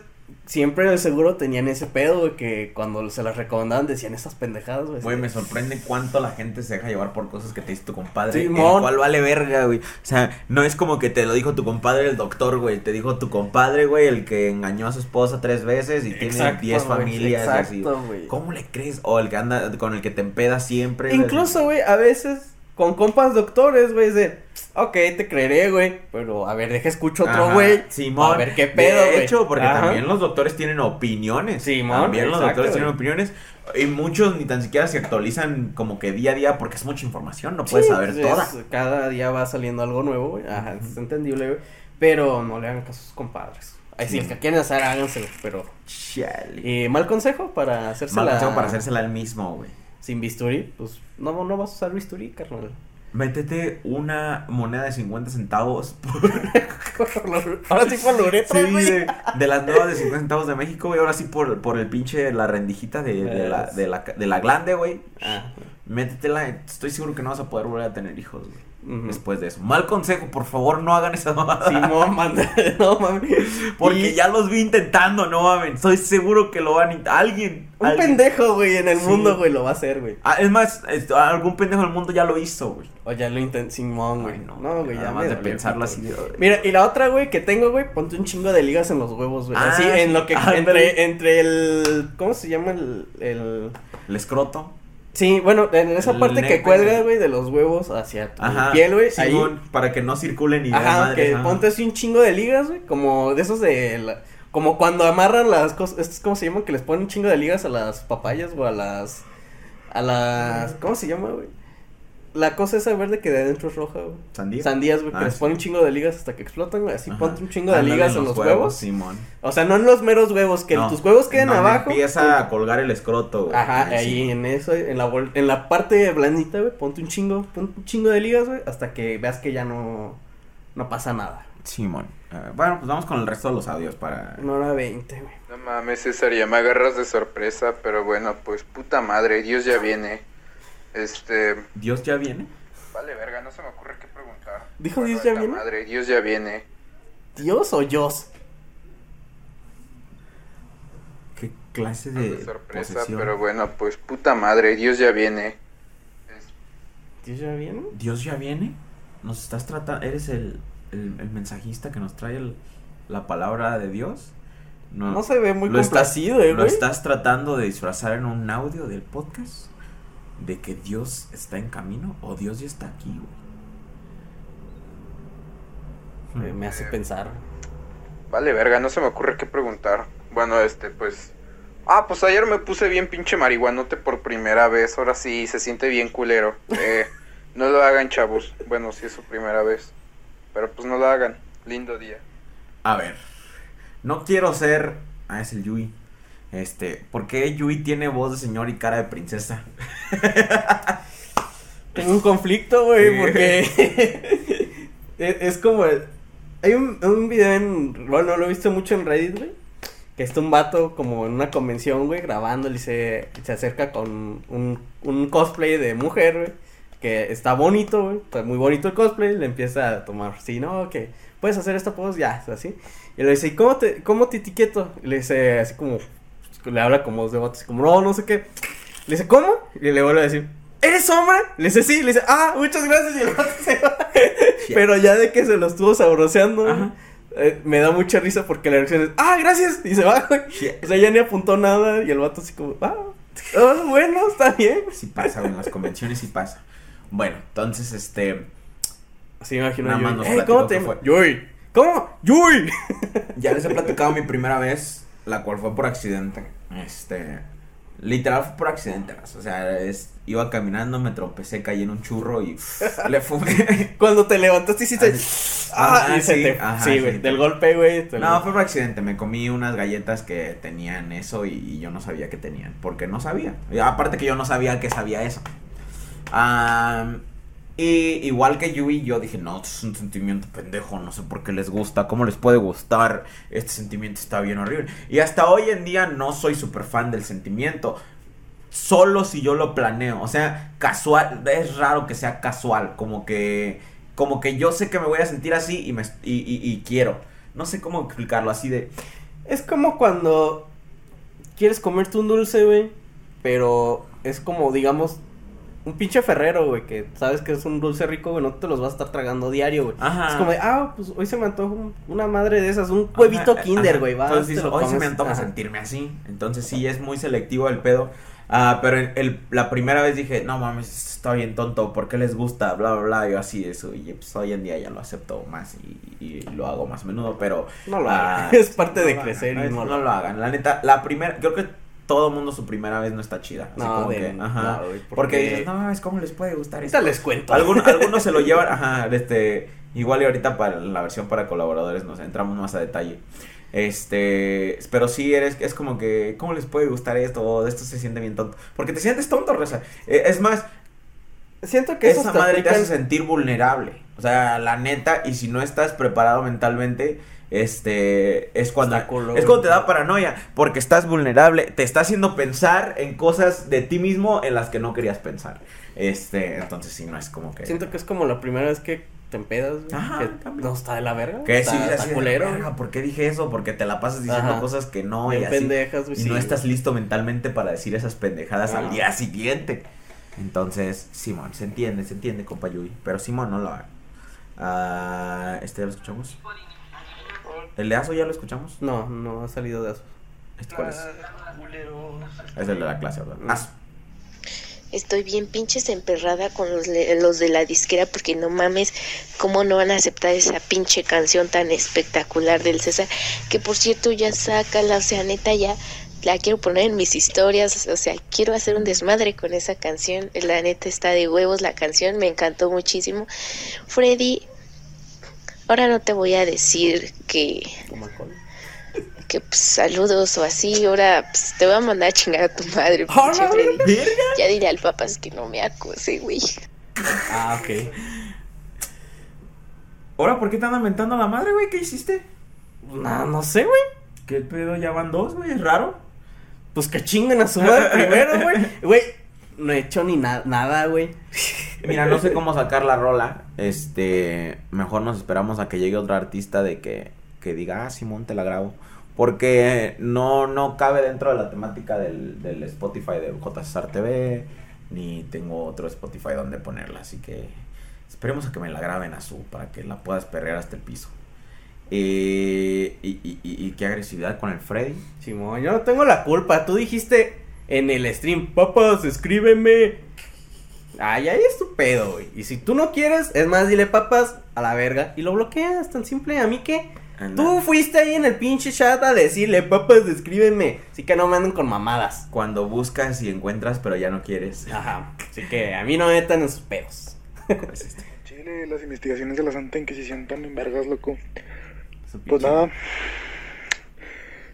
siempre el seguro tenían ese pedo, güey, que cuando se las recomendaban decían esas pendejadas, güey. Güey, me sorprende cuánto la gente se deja llevar por cosas que te dice tu compadre. Simón. El cual vale verga, güey. O sea, no es como que te lo dijo tu compadre el doctor, güey. Te dijo tu compadre, güey, el que engañó a su esposa tres veces y tiene 10 güey, familias. así. Güey. ¿Cómo le crees? O el que anda con el que te empeda siempre. Incluso, güey, a veces con compas doctores, güey, de, ok, te creeré, güey, pero a ver, deja escucho otro güey. Simón. A ver qué pedo, De hecho, porque Ajá. también los doctores tienen opiniones. Simón, También los doctores tienen opiniones. Y muchos ni tan siquiera se actualizan como que día a día porque es mucha información. No puedes Sí, saber pues, toda. es- cada día va saliendo algo nuevo, güey. Ajá, es entendible, güey. Pero no le hagan caso a sus compadres. Ahí sí, que quieren hacer, háganselo, pero... Chale. Eh, mal consejo para hacérsela... Mal consejo para hacérsela al mismo, güey. Sin bisturí, pues no, no vas a usar bisturí, carnal. Métete una moneda de 50 centavos. [LAUGHS] [LAUGHS] Ahora sí por la uretra, Sí, güey. de, de las nuevas de 50 centavos de México, güey. Ahora sí por, por el pinche, la rendijita de, de la, de, la, de la glande, güey. Ah, métetela, estoy seguro que no vas a poder volver a tener hijos, güey. Después de eso. Mal consejo, por favor, no hagan esa mamada. Simón, manda, no [LAUGHS] mames. Porque Y ya los vi intentando, no mames. Estoy seguro que lo van a intentar. Alguien. Un alguien. pendejo, güey, en el Sí. mundo, güey, lo va a hacer, güey. Ah, es más, algún pendejo del mundo ya lo hizo, güey. O ya lo intentó, Simón, güey. No, no, güey, ya Nada me más de pensarlo así de. Mira, y la otra, güey, que tengo, güey, ponte un chingo de ligas en los huevos, güey. Ah, Así, en lo que, [LAUGHS] entre, entre el, ¿cómo se llama el, el... El escroto. Sí, bueno, en esa parte que cuelga, güey. de los huevos hacia tu Ajá. piel, güey, ahí. Simón, para que no circulen y Ajá, que ponte así un chingo de ligas, güey, como de esos de... la- como cuando amarran las cosas, estos, ¿cómo se llaman? Que les ponen un chingo de ligas a las papayas o a las... A las... ¿Cómo se llama, güey? La cosa esa verde que de adentro es roja, güey. ¿Sandía? Sandías, güey, Ah, que les sí. ponen un chingo de ligas hasta que explotan, güey. Así Ajá. ponte un chingo de ligas en los huevos. Simón. O sea, no en los meros huevos, que No, tus huevos queden abajo. Empieza a colgar el escroto, güey. Ajá, Ahí ahí sí. en eso, en la, bol- en la parte blandita, güey, ponte un chingo, ponte un chingo de ligas, güey, hasta que veas que ya no, no pasa nada. Simón. Bueno, pues vamos con el resto de los audios para. Una hora veinte, güey. No mames, César, ya me agarras de sorpresa, pero bueno, pues puta madre, Dios ya viene. Este, ¿Dios ya viene? vale verga, no se me ocurre qué preguntar. ¿Dijo Bueno, Dios ya viene? Madre, Dios ya viene. ¿Dios o Dios? ¿Qué clase De de sorpresa, posesión? pero bueno, pues puta madre, Dios ya viene. ¿Dios ya viene? ¿Dios ya viene? ¿Nos estás tratando? ¿Eres el, el, el mensajista que nos trae el- la palabra de Dios? No se ve muy lo estás- complacido, eh, ¿Lo estás tratando de disfrazar en un audio del podcast? ¿De que Dios está en camino? ¿O Dios ya está aquí, güey? Me, me hace pensar. Vale verga, no se me ocurre qué preguntar. Bueno, este, pues... Ah, pues ayer me puse bien pinche marihuanote por primera vez, ahora sí, se siente bien culero. Eh, [LAUGHS] no lo hagan, chavos. Bueno, sí es su primera vez. Pero pues no lo hagan. Lindo día. A ver, no quiero ser... Ah, es el Yui. Este, ¿por qué Yui tiene voz de señor y cara de princesa? Tengo un conflicto, güey, porque es, [LAUGHS] es como... el- Hay un, un video en... Bueno, lo he visto mucho en Reddit, güey. Que está un vato como en una convención, güey, grabando y se, se acerca con un, un cosplay de mujer, güey. Que está bonito, güey. Está muy bonito el cosplay. Le empieza a tomar, sí, no, que puedes hacer esta pose, ya, así. Y le dice, ¿y cómo te, cómo te etiqueto? Y le dice, así como, le habla como voz de vato, así como, no, no sé qué. Le dice, ¿cómo? Y le vuelve a decir, ¿eres hombre? Le dice, sí. Le dice, ah, muchas gracias. Y el vato se va. [LAUGHS] Pero ya de que se lo estuvo sabroseando, eh, me da mucha risa porque la reacción es, ah, gracias. Y se va, güey. O sea, ya ni apuntó nada. Y el vato así como, ah, ah, bueno, está bien. Sí pasa, güey, en las convenciones sí pasa. Bueno, entonces, este... Así me imagino Nada yo. más nos "Ey, platicó ¿cómo te. Yui. ¿Cómo? Yui. Ya les he platicado mi primera vez, la cual fue por accidente. Este, literal fue por accidente. O sea, es, iba caminando, me tropecé, caí en un churro y [LAUGHS] le fumé. [LAUGHS] Cuando te levantaste hiciste, ah, Ajá, y se sí, te, ajá, sí, güey, sí. del golpe, güey. No, lo- fue por accidente. Me comí unas galletas que tenían eso y, y yo no sabía que tenían. Porque no sabía. Aparte que yo no sabía que sabía eso. Am, y igual que Yui, yo dije, no, esto es un sentimiento pendejo, no sé por qué les gusta, cómo les puede gustar, este sentimiento está bien horrible. Y hasta hoy en día no soy súper fan del sentimiento, solo si yo lo planeo, o sea, casual, es raro que sea casual, como que, como que yo sé que me voy a sentir así y, me, y, quiero. No sé cómo explicarlo, así de... Es como cuando quieres comerte un dulce, güey, pero es como, digamos, un pinche ferrero, güey, que sabes que es un dulce rico, güey, no te los vas a estar tragando diario, güey. Ajá. Es como de, ah, pues hoy se me antoja un- una madre de esas, un huevito Ajá, kinder, ajá. güey, va. Entonces dices, hoy se comes". me antoja Ajá. sentirme así. Entonces sí, es muy selectivo el pedo. Ah, pero el, el- la primera vez dije, no mames, está bien tonto, ¿por qué les gusta? Bla, bla, bla, yo así de eso. Y pues hoy en día ya lo acepto más y, y lo hago más a menudo, pero... No lo ah, hagan, es parte no de crecer hagan, y no no lo lo hagan. La neta, la primera, creo que todo mundo su primera vez no está chida. Así No, como de- que, ajá. no, porque... porque- dices, no mames, ¿cómo les puede gustar esto? les cuento. Algunos, algunos se lo [LAUGHS] llevan, ajá, este, igual y ahorita para la versión para colaboradores nos entramos más a detalle. Este, pero sí eres, es como que, ¿cómo les puede gustar esto? O esto se siente bien tonto. Porque te sientes tonto, Rosa. Eh, es más, Siento que esa madre te hace en- sentir vulnerable. O sea, la neta, y si no estás preparado mentalmente, este es cuando es cuando te da paranoia porque estás vulnerable te está haciendo pensar en cosas de ti mismo en las que no querías pensar este entonces sí no es como que Siento que es como la primera vez que te empedas, güey. Ajá, que también. no está de la verga. que está, sí está así culero. "Verga, ¿por qué dije eso? porque te la pasas diciendo Ajá. cosas que no Bien y así pendejas, güey, y sí, no güey. estás listo mentalmente para decir esas pendejadas al Ajá. día siguiente entonces Simón se entiende se entiende compa Yui pero Simón no lo haga Ah, este ya lo escuchamos el de Aso ya lo escuchamos No, no ha salido de eso. ¿Este cuál es? Es el de la clase, ¿verdad? Aso. Estoy bien pinches emperrada con los, los de la disquera porque no mames, cómo no van a aceptar esa pinche canción tan espectacular del César, que por cierto ya sácala, o sea, neta ya la quiero poner en mis historias, o sea, quiero hacer un desmadre con esa canción, la neta está de huevos la canción, me encantó muchísimo. Freddy, ahora no te voy a decir que que pues, saludos o así, ahora pues, te voy a mandar a chingar a tu madre, [LAUGHS] pinche Freddy. Ya diré al papas que no me acose, güey. Ah, ok. Ahora, ¿por qué te andan mentando a la madre, güey? ¿Qué hiciste? No, no sé, güey. ¿Qué pedo? Ya van dos, güey, es raro. Pues que chinguen a su madre [LAUGHS] primero, güey. Güey, no he hecho ni na- nada, güey. [LAUGHS] Mira, no sé cómo sacar la rola. Este, mejor nos esperamos a que llegue otro artista de que, que diga, ah, Simón, te la grabo. Porque no, no cabe dentro de la temática del, del Spotify de JCR TV, ni tengo otro Spotify donde ponerla. Así que esperemos a que me la graben a su, para que la puedas perrear hasta el piso. Eh, y, y, y- y qué agresividad con el Freddy. Simón, yo no tengo la culpa. Tú dijiste en el stream, papas, escríbeme. Ay, ahí es tu pedo, güey. Y si tú no quieres, es más, dile papas a la verga y lo bloqueas, tan simple. ¿A mí qué? Tú fuiste ahí en el pinche chat a decirle, papas, escríbeme. Así que no me anden con mamadas. Cuando buscas y encuentras, pero ya no quieres. Ajá. Así que a mí no me metan en sus pedos. Chile, las investigaciones de la Santa Inquisición están en vergas, loco. Pues nada.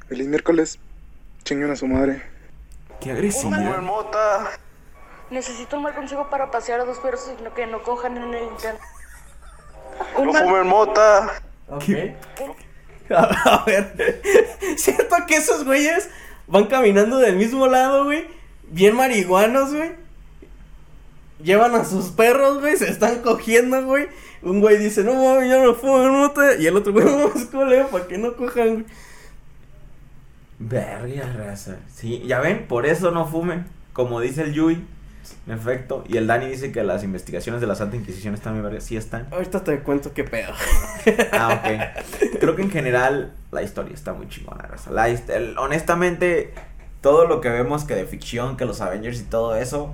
Feliz miércoles. Chinguen a su madre. Qué agresividad. Necesito un mal consejo para pasear a dos perros y no que no cojan en el internet. No fumen mota. Ok. [LAUGHS] A ver, [LAUGHS] siento que esos güeyes van caminando del mismo lado, güey. Bien marihuanos, güey. Llevan a sus perros, güey. Se están cogiendo, güey. Un güey dice, no mames, yo no fumo mota. Y el otro güey, [LAUGHS] no coleo, para que no cojan, güey. Verga, raza. Sí, ya ven, por eso no fumen. Como dice el Yui. En efecto. Y el Dani dice que las investigaciones de la Santa Inquisición están muy vergas. Sí están. Ahorita te cuento qué pedo. [LAUGHS] Ah, ok. Creo que en general la historia está muy chingona, raza. La el- honestamente, todo lo que vemos que de ficción, que los Avengers y todo eso,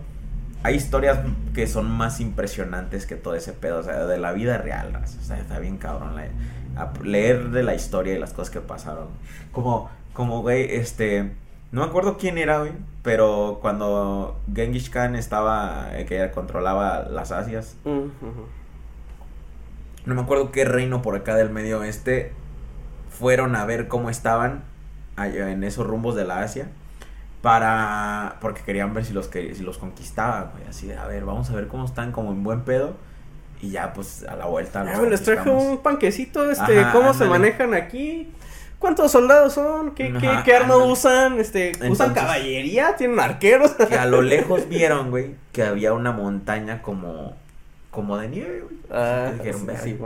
hay historias que son más impresionantes que todo ese pedo, o sea, de la vida real, raza. O sea, está bien cabrón la- a- leer de la historia y las cosas que pasaron. Como, como, güey, este, no me acuerdo quién era, güey, pero cuando Genghis Khan estaba, eh, que controlaba las Asias, no me acuerdo qué reino por acá del medio oeste fueron a ver cómo estaban allá en esos rumbos de la Asia para porque querían ver si los que si los conquistaban, güey, así de, a ver, vamos a ver cómo están como en buen pedo y ya pues a la vuelta los Ah, les traje un panquecito, este, Ajá, ¿cómo se manejan aquí? ¿Cuántos soldados son? ¿Qué, qué, Ajá, qué arma usan? Este, ¿Usan caballería? ¿Tienen arqueros? que a lo lejos [LAUGHS] vieron, güey, que había una montaña como como de nieve, güey. Ah, Así que dijeron, sí.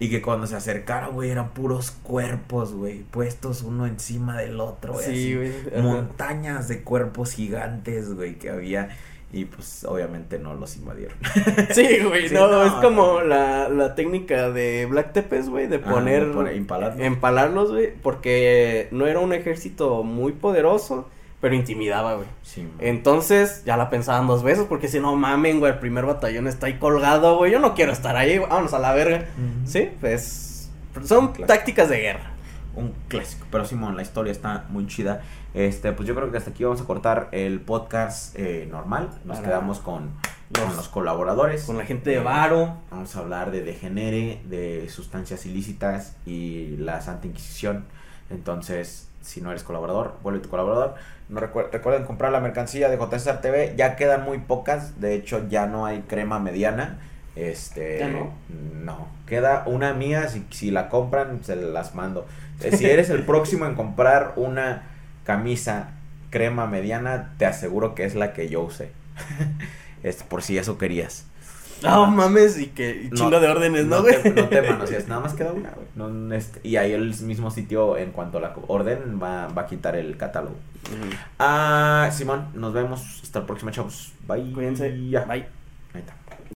Y que cuando se acercaron, güey, eran puros cuerpos, güey, puestos uno encima del otro, güey. Sí, así. Montañas de cuerpos gigantes, güey, que había. Y pues obviamente no los invadieron. [LAUGHS] Sí, güey, Sí, no, no, es como la, la técnica de Black Tepes, güey, de Ajá, poner, empalarlos. empalarlos, güey, porque no era un ejército muy poderoso, pero intimidaba, güey. Sí, Entonces, ya la pensaban dos veces, porque si no mamen, güey, el primer batallón está ahí colgado, güey, yo no quiero estar ahí, güey, vámonos a la verga. Sí, pues, son tácticas de guerra. un clásico. Pero Simón, la historia está muy chida. Este, pues yo creo que hasta aquí vamos a cortar el podcast eh, normal. Nos Para quedamos con, con los- los colaboradores. con la gente de Varo. Vamos a hablar de degenere, de sustancias ilícitas y la Santa Inquisición. Entonces, si no eres colaborador, vuelve tu colaborador. No recuer- recuerden comprar la mercancía de JSR TV. Ya quedan muy pocas. De hecho, ya no hay crema mediana. Este, ¿Ya no? no. Queda una mía, si, si la compran, se las mando. Eh, Si eres el próximo en comprar una camisa crema mediana, te aseguro que es la que yo usé. [LAUGHS] es por si eso querías. No mames, y que y chingo de órdenes, ¿no, güey? Te, no te manoseas, [LAUGHS] nada más queda una, güey. No, este, y ahí el mismo sitio, en cuanto a la orden, va, va a quitar el catálogo. Ah, Simón, nos vemos. Hasta la próxima, chavos. Bye. Cuídense. Ya. Bye.